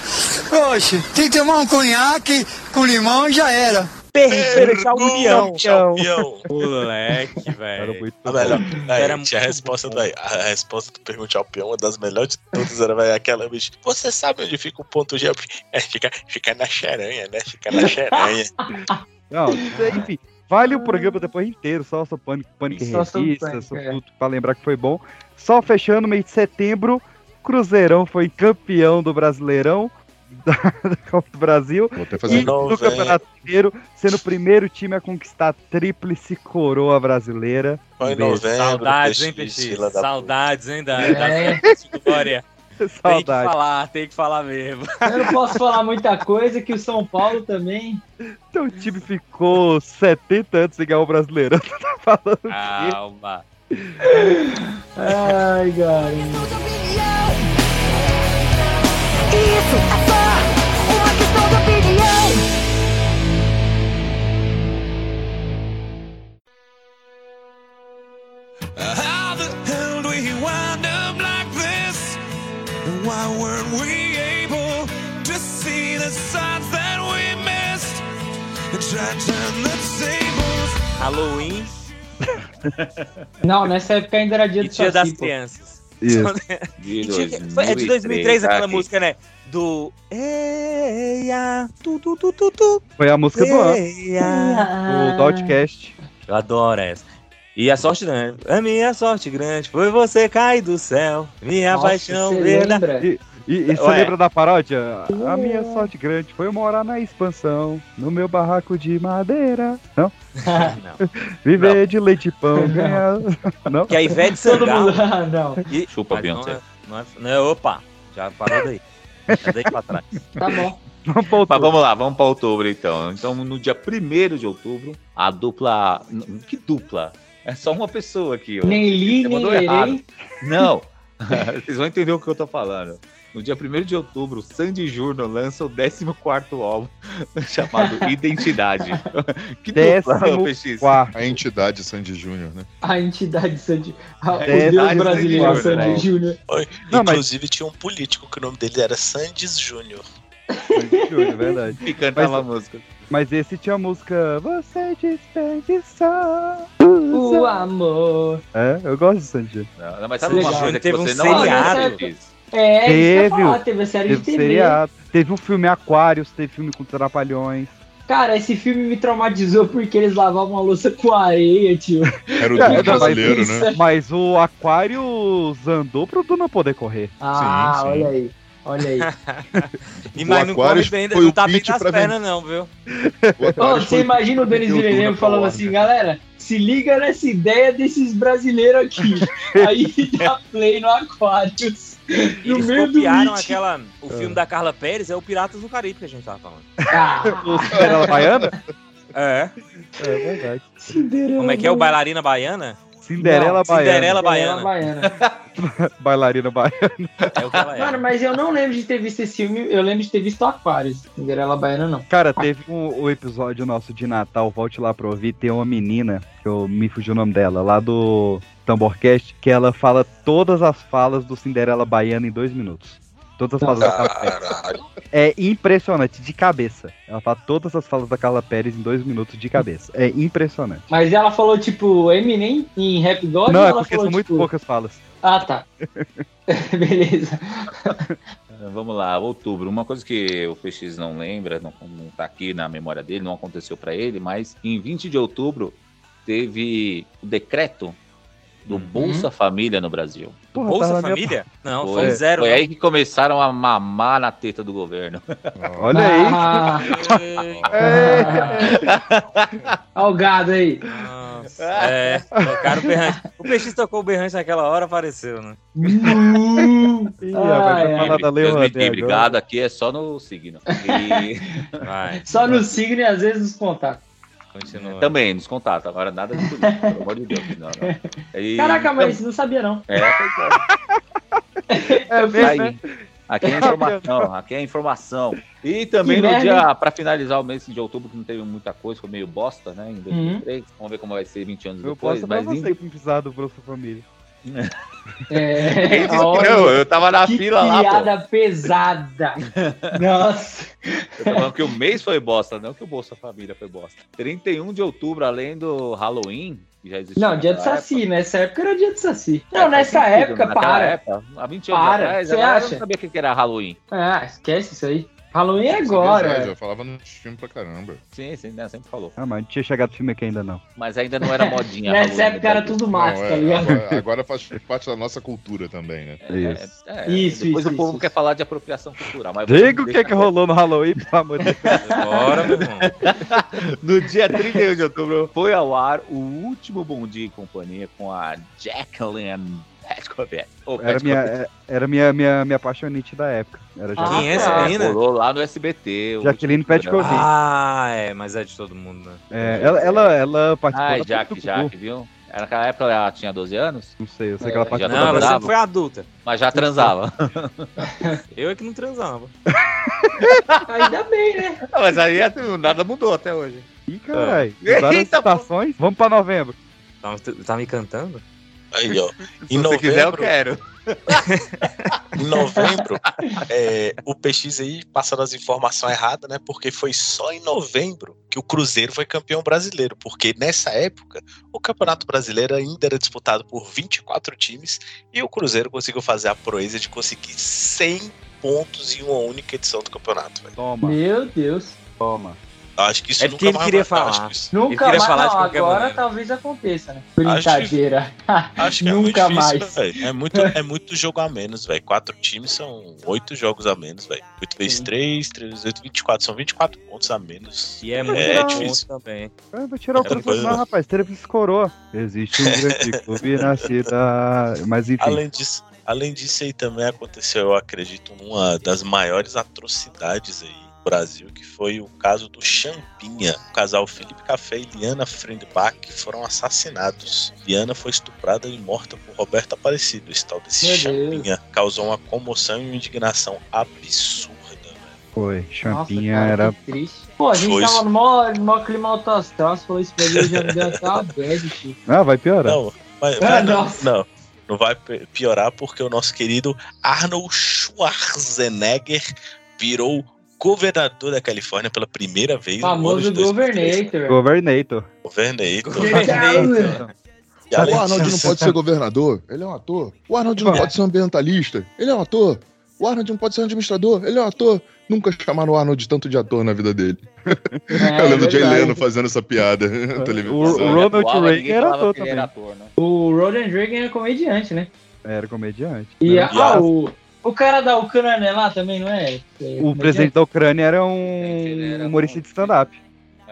Oxe, tem que tomar um conhaque com limão e já era. Perder a união. Champião. Moleque, Era velho. muito A melhor, Era muito tinha a resposta daí. A resposta do Pergunte ao Peão, uma das melhores de todas, era véi, aquela, bicho. Você sabe onde fica o ponto G? É, fica, fica na xeranha, né? Fica na xeranha. Não, enfim. Vale o programa depois inteiro, só sobre pânico, pânico e Só revista, sobre é. tudo, pra lembrar que foi bom. Só fechando, mês de setembro, Cruzeirão foi campeão do Brasileirão da, da Copa do Brasil. Vou até E do. Campeonato Mineiro, sendo o primeiro time a conquistar a tríplice coroa brasileira. Foi em novembro. Saudades, hein, Petit? Saudades, hein, da, É. da glória. Tem que Saudade. falar, tem que falar mesmo. Eu não posso falar muita coisa, que o São Paulo também. Então o time ficou 70 anos sem ganhar o Brasileirão. Tá falando? Calma. Ai, cara. Isso Não, nessa época ainda era dia e do Dia das Saci, pô. Crianças. Isso. De E tinha- foi- é de 2003 aquela música, né? Do Eia, tu, tu, tu, tu, tu, Foi a música do ano, o Dotcast. Eu adoro essa. E a sorte grande, a minha sorte grande foi você cair do céu, minha Nossa, paixão você verdade. lembra? E, e, você lembra da paródia? A minha sorte grande foi morar na expansão, no meu barraco de madeira. Não? Não. Viver de leite e pão. ganhar- Não? Que a Ivete Todo Sangalo. mundo. Ah, não. E, Chupa, não Beyoncé. é, não é, não é- opa, já parou daí. Já dei pra trás. Tá bom. Vamos. Mas vamos lá, vamos para outubro então. Então, no dia 1 de outubro, a dupla. Que dupla? É só uma pessoa aqui. ó. Nem li, Você nem mandou errado. Não! Vocês vão entender o que eu tô falando. No dia 1 de outubro, o Sandy Júnior lança o 14 álbum chamado Identidade. que dupla, Décimo PX? quarto. a entidade Sandy Júnior, né? A entidade Sandy. a- O É, Deus Sandy brasileiro, Júnior, Sandy né? Júnior. Não, mas- Inclusive tinha um político que o nome dele era Sandes Júnior. É verdade. E cantava Mas- a música. Mas esse tinha a música Você desperdiçou. O amor. É, eu gosto de Sandy. Não, não, mas sabe Legal. uma coisa que Teve um você não seriado. assiste? É, isso que eu ia Teve, falar, teve a série Teve de TV. seriado, teve um filme Aquários, teve filme com Trapalhões. Cara, esse filme me traumatizou porque eles lavavam a louça com areia, tio. Era o É, mas- brasileiro, né? Mas o Aquários andou pro Duna poder correr. Ah, sim. olha aí. Olha aí. E mas não Aquarius come bem, não tá bem pra pernas, não, viu? Ô, você imagina o Denis Villeneuve falando assim, né? galera, se liga nessa ideia desses brasileiros aqui. Aí dá play no Aquarius. Eles copiaram aquela. O filme da Carla Pérez é o Piratas do Caribe que a gente tava falando. Ah, Cinderela Baiana? É. É verdade. Como é que é o bailarina baiana? Cinderela Não, Baiana. Cinderela Baiana. Baiana. Bailarina Baiana. É o que ela é. Mano, mas eu não lembro de ter visto esse filme, eu lembro de ter visto Aquarius. Cinderela Baiana, não. Cara, teve um, o episódio nosso de Natal, volte lá pra ouvir, tem uma menina, que eu me fugiu o nome dela, lá do Tamborcast, que ela fala todas as falas do Cinderela Baiana em dois minutos. Todas as falas da Carla Pérez. É impressionante, de cabeça. Ela fala todas as falas da Carla Pérez em dois minutos de cabeça. É impressionante. Mas ela falou, tipo, Eminem em Rap God? Não, ou é ela porque falou, são muito tipo... poucas falas. Ah, tá. Beleza. Ah, Vamos lá, outubro. Uma coisa que o PX não lembra, não, não tá aqui na memória dele, não aconteceu pra ele, mas em 20 de outubro teve o decreto do Bolsa Família no Brasil. Porra, Bolsa na minha- Família? Não, Foi, foi zero. foi né? aí que começaram a mamar na teta do governo. Olha aí. Ah, Olha o gado aí. Nossa, é, tocaram o berrante. O PX tocou o berrante naquela hora, apareceu, né? Ih, Deus me Rouanet livre, agora. gado aqui é só no signo. E Vai, Só no signo e às vezes nos contatos. Continua. também, nos contatos. Agora nada de política, pelo amor de Deus. Não, não. E- Caraca, mas não sabia não. É, pois é. Eu fiz, Aí, aqui é informação, aqui é informação. E também Que no merda, dia, pra finalizar o mês de outubro, que não teve muita coisa, foi meio bosta, né? Em 2003. Vamos ver como vai ser 20 anos Eu depois. posso Mas em... precisar do Bolsa Família. É, eu, eu tava na fila lá, piada pesada. Nossa. Eu tô falando que o mês foi bosta, não que o Bolsa Família foi bosta. 31 de outubro, além do Halloween, que já existia. Não, dia do Saci, nessa época era dia do Saci. época. Não, É, nessa sentido, época, para. época, há 20 anos Para, atrás, você acha? não sabia o que que era Halloween. Ah, esquece isso aí. Halloween é agora. verdade, Eu falava nos filmes pra caramba. Sim, sim, né? Sempre falou. Ah, mas não tinha chegado filme aqui ainda não. Mas ainda não era modinha. Nessa no época era tudo Não, tá é, ligado? agora, agora faz parte da nossa cultura também, né? Isso. É, Isso, depois isso, o povo isso. quer falar de apropriação cultural. Mas Diga o que, que rolou no Halloween, pelo amor de Deus. Bora, meu irmão. No dia 31 de outubro foi ao ar o último Bom Dia e Companhia com a Jacqueline Petkovic. Ô, Era minha, é- era minha, minha, minha apaixonite da época. Era Ah, Quem é essa tá. menina? Rolou lá no SBT. Jaqueline. Petkovic. Ah, é, mas é de todo mundo, né? É, ela, ela, ela participou Ai, da Jaque, Tucutu. Jaque, viu? Naquela época ela tinha 12 anos, Não sei, eu sei É, que ela já participou Não, ela sempre foi adulta. mas já transava. Eu é que não transava. Ainda bem, né? mas aí nada mudou até hoje. Ih, caralho. Várias Eita, estações. Vamos pra novembro. Tá, tá me cantando? Aí, ó. Se Em você quiser, eu novembro, quero. em novembro, é, o PX aí passando as informações erradas, né? Porque foi só em novembro que o Cruzeiro foi campeão brasileiro. Porque nessa época, o Campeonato Brasileiro ainda era disputado por 24 times e o Cruzeiro conseguiu fazer a proeza de conseguir 100 pontos em uma única edição do campeonato. velho. Toma, Meu Deus. toma. Eu Acho que isso É nunca ele mais queria vai- falar. Acho que, isso- Ele Nunca queria mais. falar não, agora maneira. talvez aconteça, né? Acho que- Brincadeira. acho que é Nunca muito difícil, mais. É muito, é muito jogo a menos, velho. Quatro times são oito jogos a menos, velho. 8 vezes Sim. 3, 3 8, 24. São 24 pontos a menos. E é muito É difícil. também. Ah, Vou tirar o É não, rapaz. Teve coroa. Existe um grande clube na cidade. Mas enfim. Além disso, além disso aí também aconteceu, eu acredito, uma das maiores atrocidades aí Brasil, que foi o caso do Champinha. O casal Felipe Café e Liana Frendbach foram assassinados. Liana foi estuprada e morta por Roberto Aparecido. Esse tal desse Meu Champinha causou uma comoção e uma indignação absurda. velho. Foi. Nossa, Champinha cara, era. Pô, a gente Foi tava no maior, no maior clima alto astral, você falou isso pra mim, eu já me deu até uma bad. Ah, vai piorar. Não, mas, Ah, mas não, nossa. não. Não vai pi- piorar porque o nosso querido Arnold Schwarzenegger virou governador da Califórnia pela primeira vez Famoso de 2003. Governator. Governator. Governator. Governator. O Arnold não pode ser governador, ele é um ator. O Arnold não É. pode ser ambientalista, ele é um ator. O Arnold não pode ser administrador, ele é um ator. Nunca chamaram o Arnold tanto de ator na vida dele. É, Eu lembro de Jay. Leno fazendo essa piada O, o Ronald Atuava, Reagan era ator também. era ator, né? O Ronald Reagan é comediante, né? Era comediante. E, Era- a- ah, o, O cara da Ucrânia lá também, não é? O presidente da Ucrânia era um humorista de stand-up.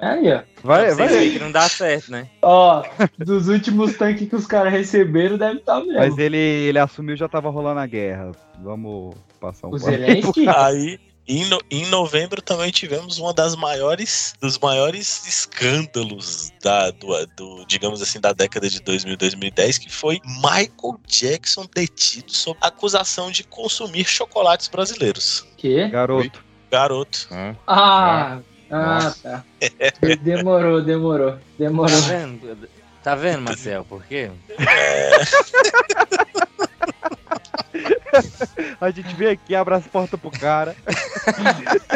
Aí, ó. Vai, vai aí. que não dá certo, né? Ó, dos últimos tanques que os caras receberam, deve estar mesmo. Mas ele, ele assumiu já tava rolando a guerra. Vamos passar um O. Zelensky? Aí, em, no- em novembro também tivemos uma das maiores, dos maiores escândalos da, do, do, digamos assim, da década de 2000 2010, que foi Michael Jackson detido sob acusação de consumir chocolates brasileiros. Que? Garoto. Garoto. Ah, ah, Nossa. tá. Demorou, demorou, demorou. Tá vendo? Tá vendo, Marcel? Por quê? A gente vem aqui, abre as portas pro cara.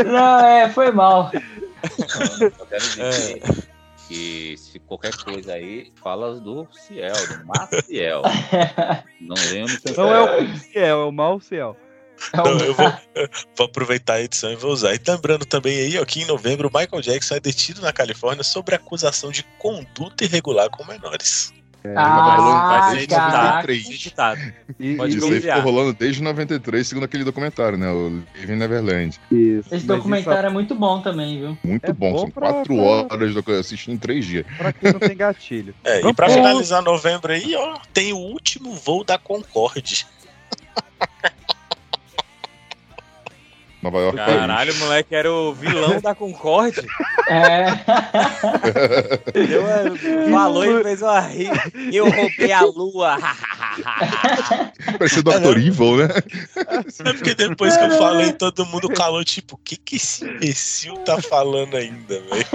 Não, é, foi mal. Eu quero dizer que se qualquer coisa aí, fala do Ciel, do Maciel. Não venham me Não é o Ciel, é o mal Ciel. Não, eu vou, vou aproveitar a edição e vou usar. E lembrando também aí, ó, que em novembro, Michael Jackson é detido na Califórnia sobre acusação de conduta irregular com menores. Ah, desde caraca. 93. Editado. E, Pode Isso aí ficou rolando desde 93, segundo aquele documentário, né? O Living Neverland. Isso. Esse mas documentário é muito bom também, viu? Muito É bom, bom são pra- quatro pra- horas de assistir em três dias. isso é Pra quem não tem gatilho. É, e pra pro- finalizar novembro aí, ó, tem o último voo da Concorde. Nova York, Caralho, o moleque era o vilão da Concorde. É. Deu uma- falou e fez uma rir. Eu roubei a lua. Parecia o Dr. Evil, né? É porque depois que eu falei, todo mundo calou, tipo, o que que esse imbecil tá falando ainda, velho?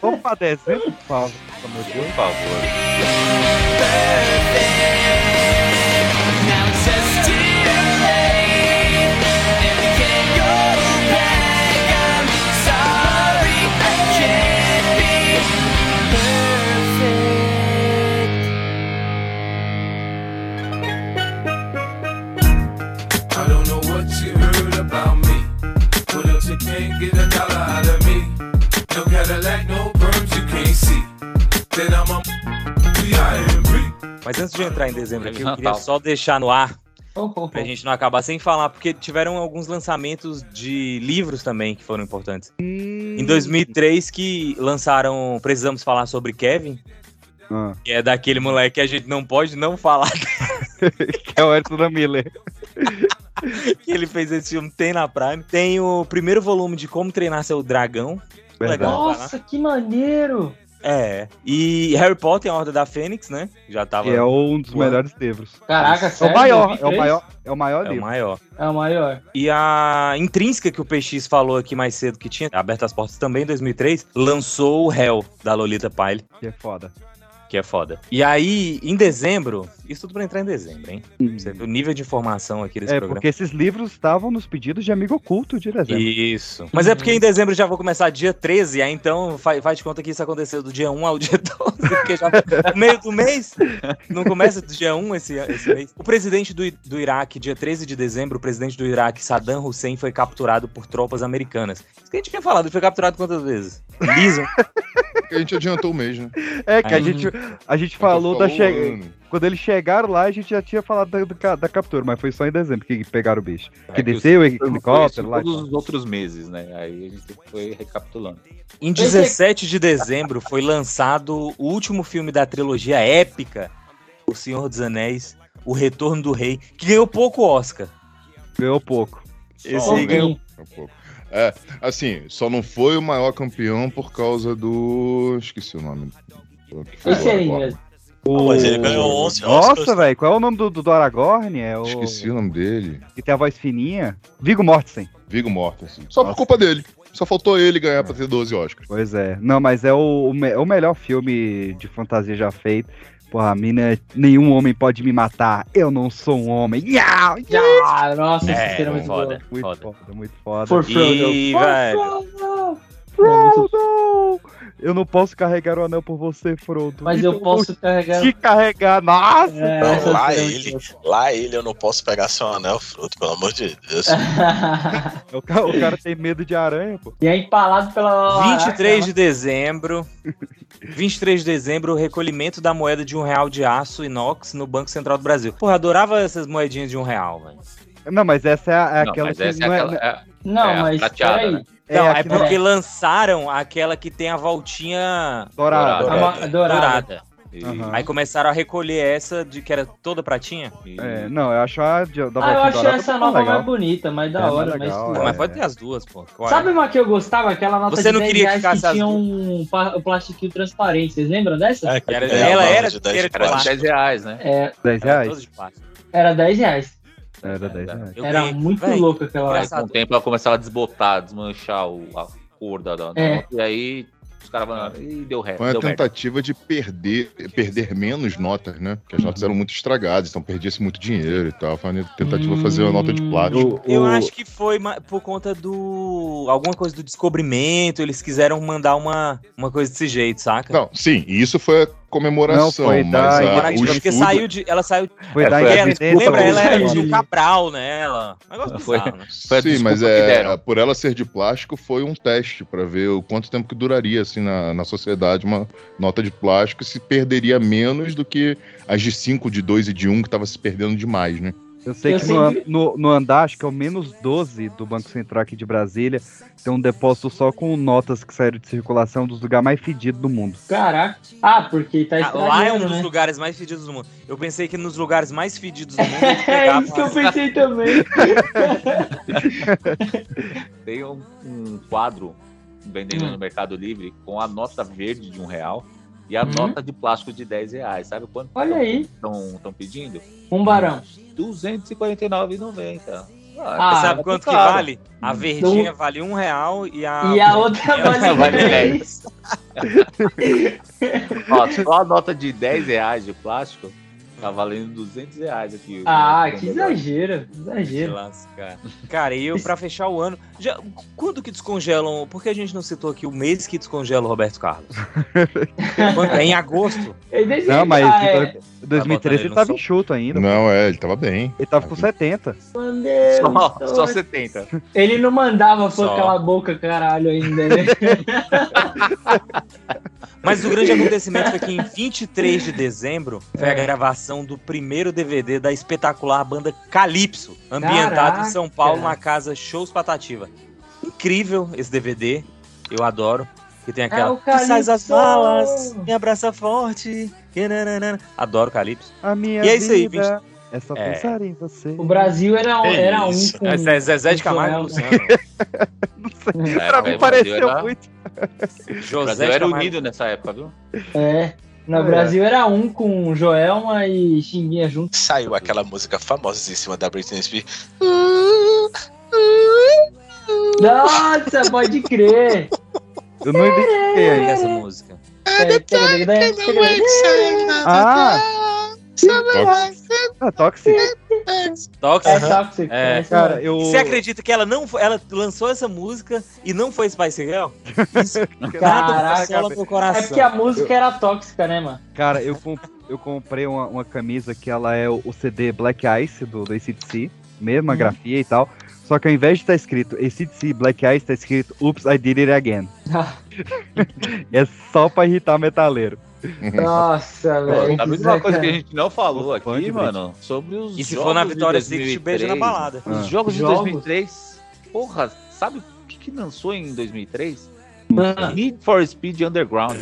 Vamos pra dezembro, por favor. Por favor. Entrar em dezembro aqui, eu queria só deixar no ar Oh, oh, pra gente não acabar sem falar, porque tiveram alguns lançamentos de livros também que foram importantes. Em 2003 que lançaram Precisamos Falar Sobre Kevin, Ah, que é daquele moleque que a gente não pode não falar que é o Edson da Miller. que ele fez esse filme, tem na Prime. Tem o primeiro volume de Como Treinar Seu Dragão. Legal. Nossa, que maneiro! É. E Harry Potter, a Horda da Fênix, né? Já tava. Que é um dos melhores livros. Caraca, É sério? o maior, é o 2003? maior, é o maior É o livro. maior. É o maior. E a Intrínseca, que o PX falou aqui mais cedo, que tinha aberto as portas também em 2003, lançou o Hell, da Lolita Pyle, Que é foda. que é foda. E aí, em dezembro, isso tudo pra entrar em dezembro, hein? Hum. Você vê o nível de informação aqui desse É, programa. porque esses livros estavam nos pedidos de amigo oculto de dezembro. Isso. Mas é porque em dezembro já vou começar dia 13, aí então faz, faz de conta que isso aconteceu do dia 1 ao dia 12, porque já no meio do mês não começa do dia 1 esse, esse mês. O presidente do, do Iraque, dia 13 de dezembro, o presidente do Iraque, Saddam Hussein, foi capturado por tropas americanas. Isso que a gente tinha falado, ele foi capturado quantas vezes? Liso. A gente adiantou o mês, né? É que a Aí- gente, a gente falou da chegada. Quando eles chegaram lá, a gente já tinha falado da, da, da captura, mas foi só em dezembro que pegaram o bicho. É que que desceu o helicóptero lá. e todos os outros meses, né? Aí a gente foi recapitulando. Em 17 de dezembro foi lançado o último filme da trilogia épica, O Senhor dos Anéis, O Retorno do Rei, que ganhou pouco Oscar. Ganhou pouco. Esse aí ganhou. Pouco. É, assim, só não foi o maior campeão por causa do. Esqueci o nome. Esse aí mesmo. O- mas ele ganhou 11 Nossa, Oscars. velho, qual é o nome do, do, do Aragorn? É o. Esqueci o nome dele. Que tem a voz fininha. Vigo Mortensen. Vigo Mortensen. Só por culpa dele. Só faltou ele ganhar pra ter 12 Oscars. Pois é. Não, mas é o, o, me- é o melhor filme de fantasia já feito. Porra, a mina, nenhum homem pode me matar. Eu não sou um homem. Iau, iau. Ah, nossa, esse É, filme é muito foda. Muito foda. foda, muito foda. For Frodo. E, For Frodo. Frodo! Eu não posso carregar o anel por você, Frodo. Mas Então eu posso carregar. te carregar. Nossa! É, Não, lá é ele, lá ele eu não posso pegar seu anel, fruto, pelo amor de Deus. O cara, o cara tem medo de aranha, pô. e é empalado pela. 23 de dezembro. 23 de dezembro, o recolhimento da moeda de um real de aço inox no Banco Central do Brasil. Porra, adorava essas moedinhas de um real, velho. Não, mas essa é, a- é Não, aquela mas que essa é não é. aquela- é- Não, é mas prateada, peraí. né? É, Não, é, não- porque lançaram aquela que tem a voltinha Dourada. Dourada. Dourada. Aham. Aí começaram a recolher essa de que era toda pratinha. É, não, eu acho a de, da Ah, eu achei essa mais nova legal. mais bonita, mais da É, hora, mais legal, é. Mas pode ter as duas, pô. Qual é? Sabe uma que eu gostava? Aquela nota Você de não 10 queria que que, tinha um um plastiquinho transparente. Vocês lembram dessa? É, Era- é, ela era de de 10 cera de Era de plástico. 10 reais, né? É, 10 Era reais? era 10 reais. Era 10 reais. Eu Era ganhei- muito Véi, louca aquela engraçado. com o tempo ela começava a desbotar, desmanchar o, a cor da, da É. nota, e aí os caras falaram, e deu ré, Foi uma tentativa de perder, perder menos notas, né? Porque as notas eram muito estragadas, então perdia-se muito dinheiro e tal. Foi uma tentativa de fazer uma nota de plástico. O- Eu o- acho que foi por conta do. alguma coisa do descobrimento. Eles quiseram mandar uma, uma coisa desse jeito, saca? Não, sim, e isso foi comemoração, Não, foi mas da a, o Comemorativo, porque estudo... saiu de. Ela saiu. Foi É, da a lembra? Ela era de um Cabral, né? Ela. Um negócio Foi. bizarro, né? Foi a Sim, mas é, deram. por ela ser de plástico, foi um teste para ver o quanto tempo que duraria assim na, na sociedade uma nota de plástico e se perderia menos do que as de 5, de 2 e de 1 um, que estava se perdendo demais, né? Eu sei Eu que no, sempre- no, no andar, acho que é o menos 12 do Banco Central aqui de Brasília, tem um depósito só com notas que saíram de circulação dos lugares mais fedidos do mundo. Caraca. Ah, porque tá Ah, lá é um dos né? lugares mais fedidos do mundo. Eu pensei que nos lugares mais fedidos do mundo. É isso que eu pensei também. Tem um, um quadro vendendo Hum. no Mercado Livre com a nota verde de um real e a Uhum. nota de plástico de 10 reais. Sabe quanto Olha aí. estão pedindo? Um barão. R$ 249,90. Ah, Sabe quanto que caro. vale? A verdinha vale um real e a. E a outra vale Vale 10. Ó, só a nota de 10 reais de plástico tá valendo 200 reais aqui. Ah, que exagero. Exagero. lascar. Cara, e eu pra fechar o ano. Já, quando que descongelam? Por que a gente não citou aqui o mês que descongela o Roberto Carlos? É em agosto. Em dezembro. Não, mas Ah, é. Em 2013 ele ele no tava sol. enxuto ainda. Não, é, ele tava bem. Ele tava com 70. Mandei, Só, só 70. Ele não mandava pôr Só. aquela boca, caralho, ainda, né? Mas o grande acontecimento foi que em 23 de dezembro foi a gravação do primeiro DVD da espetacular banda Calypso, ambientado Caraca. em São Paulo na casa Shows Patativa. Incrível esse DVD, eu adoro. Que tem aquela. É sais as malas, me abraça forte. que nananana." Adoro Calypso. A minha E é isso aí, vida é só É. pensar em você. O Brasil era, um- era um com... É Zé- Zezé de Camargo e Joel. Luciano. É, pra mim pareceu era- muito. O José era unido nessa época, viu? É. No É. Brasil era um com Joelma e Chimbinha junto. Saiu aquela música famosíssima da Britney Spears. Nossa, pode crer. Eu não identifiquei é ainda. essa música. Ah! Ah, Toxic. Toxic. É tóxico. É. essa- Cara, eu. Você acredita que ela não foi, ela lançou essa música e não foi Spice Girl? Isso nada Caraca, meu É coração. porque a música era tóxica, né, mano? Cara, eu, comp- eu comprei uma, uma camisa que ela é o, CD Black Ice do, do ACDC, mesma Uhum. grafia e tal. Só que ao invés de estar escrito ACDC Black Ice, tá escrito Oops, I Did It Again. é só pra irritar metaleiro. Nossa, velho. Tá vendo uma coisa que a gente não falou aqui, mano? Sobre os E se jogos for na Vitória Secret, beijo na 2003. balada. Os Ah. jogos de Jogos? 2003, porra, sabe o que, que lançou em 2003? Ah. Need for Speed Underground.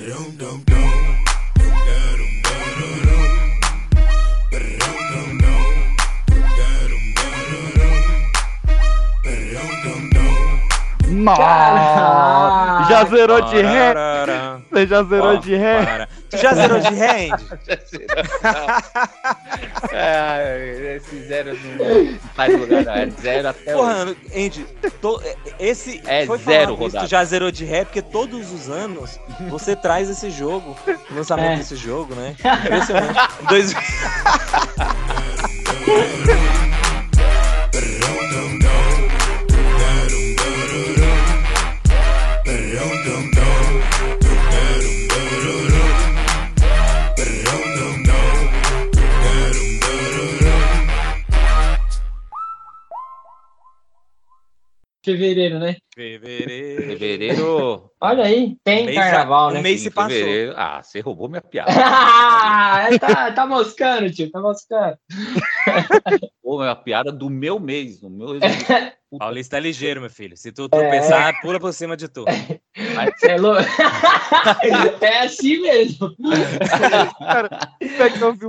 Nossa! Já zerou de ré? Você já zerou de ré? Tu já zerou de ré, Andy? é, esse zero não faz lugar, não. É zero até Porra, hoje. Andy, to- esse É foi zero falado isso, rodada. Tu já zerou de ré, porque todos os anos você traz esse jogo, o lançamento É. desse jogo, né? Impressionante. Dois... Fevereiro, né? Fevereiro. Fevereiro. Olha aí, tem Mês carnaval, né? um mês se passou. Fevereiro. Ah, você roubou minha piada. Ah, tá, tá moscando, tio, tá moscando. Pô, é a piada do meu mês. Do meu... Paulista é ligeiro, meu filho. Se tu tropeçar, pula por cima de tu. Cê é, louco. é assim mesmo.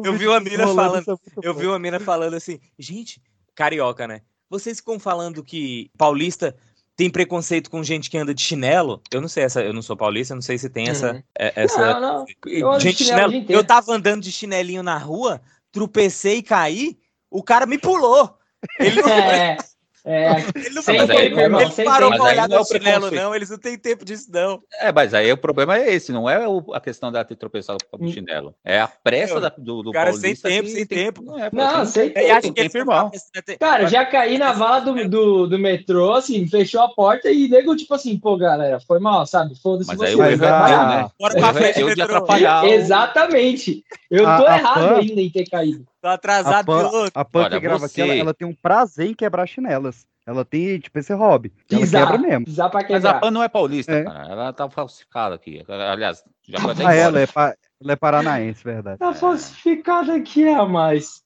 Eu vi uma mina falando, eu vi uma mina falando assim, gente, carioca, né? Vocês ficam falando que paulista tem preconceito com gente que anda de chinelo? Eu não sei essa, eu não sou paulista, eu não sei se tem essa Uhum. é- essa Não, não. Gente de chinelo chinelo. Eu tava andando de chinelinho na rua, tropecei e caí, o cara me pulou. Ele É, é. ele não, Sem ele, tempo, irmão, ele sem parou tempo. pra Mas aí olhar não é no o chinelo, não. Eles não têm tempo disso, não. É, mas aí o problema é esse, não é o- a questão dela ter tropeçado com o chinelo. É a pressa Meu, da- do, do o cara sem paulista tempo, que sem tem- tempo. Não, é, Não, sem tem tempo. tempo, tempo, irmão. Cara, já caí na vala do, do, do metrô, assim, fechou a porta e nego, tipo assim, pô, galera, foi mal, sabe? Foda-se Mas aí o erro é lá. né? Bora pra é frente, de atrapalhar. Exatamente. Eu tô errado ainda em ter caído. Tô atrasado, a Pan, piloto. a Pan Olha, que grava aqui, você- ela, ela tem um prazer em quebrar chinelas. Ela tem, tipo, esse hobby. Ela Pisar, quebra mesmo. pisar pra Mas a quebrar. PAN não é paulista, É. cara. Ela tá falsificada aqui. Aliás, já foi até Ah, ela é, pa- ela é paranaense, verdade. Tá falsificado aqui a mais.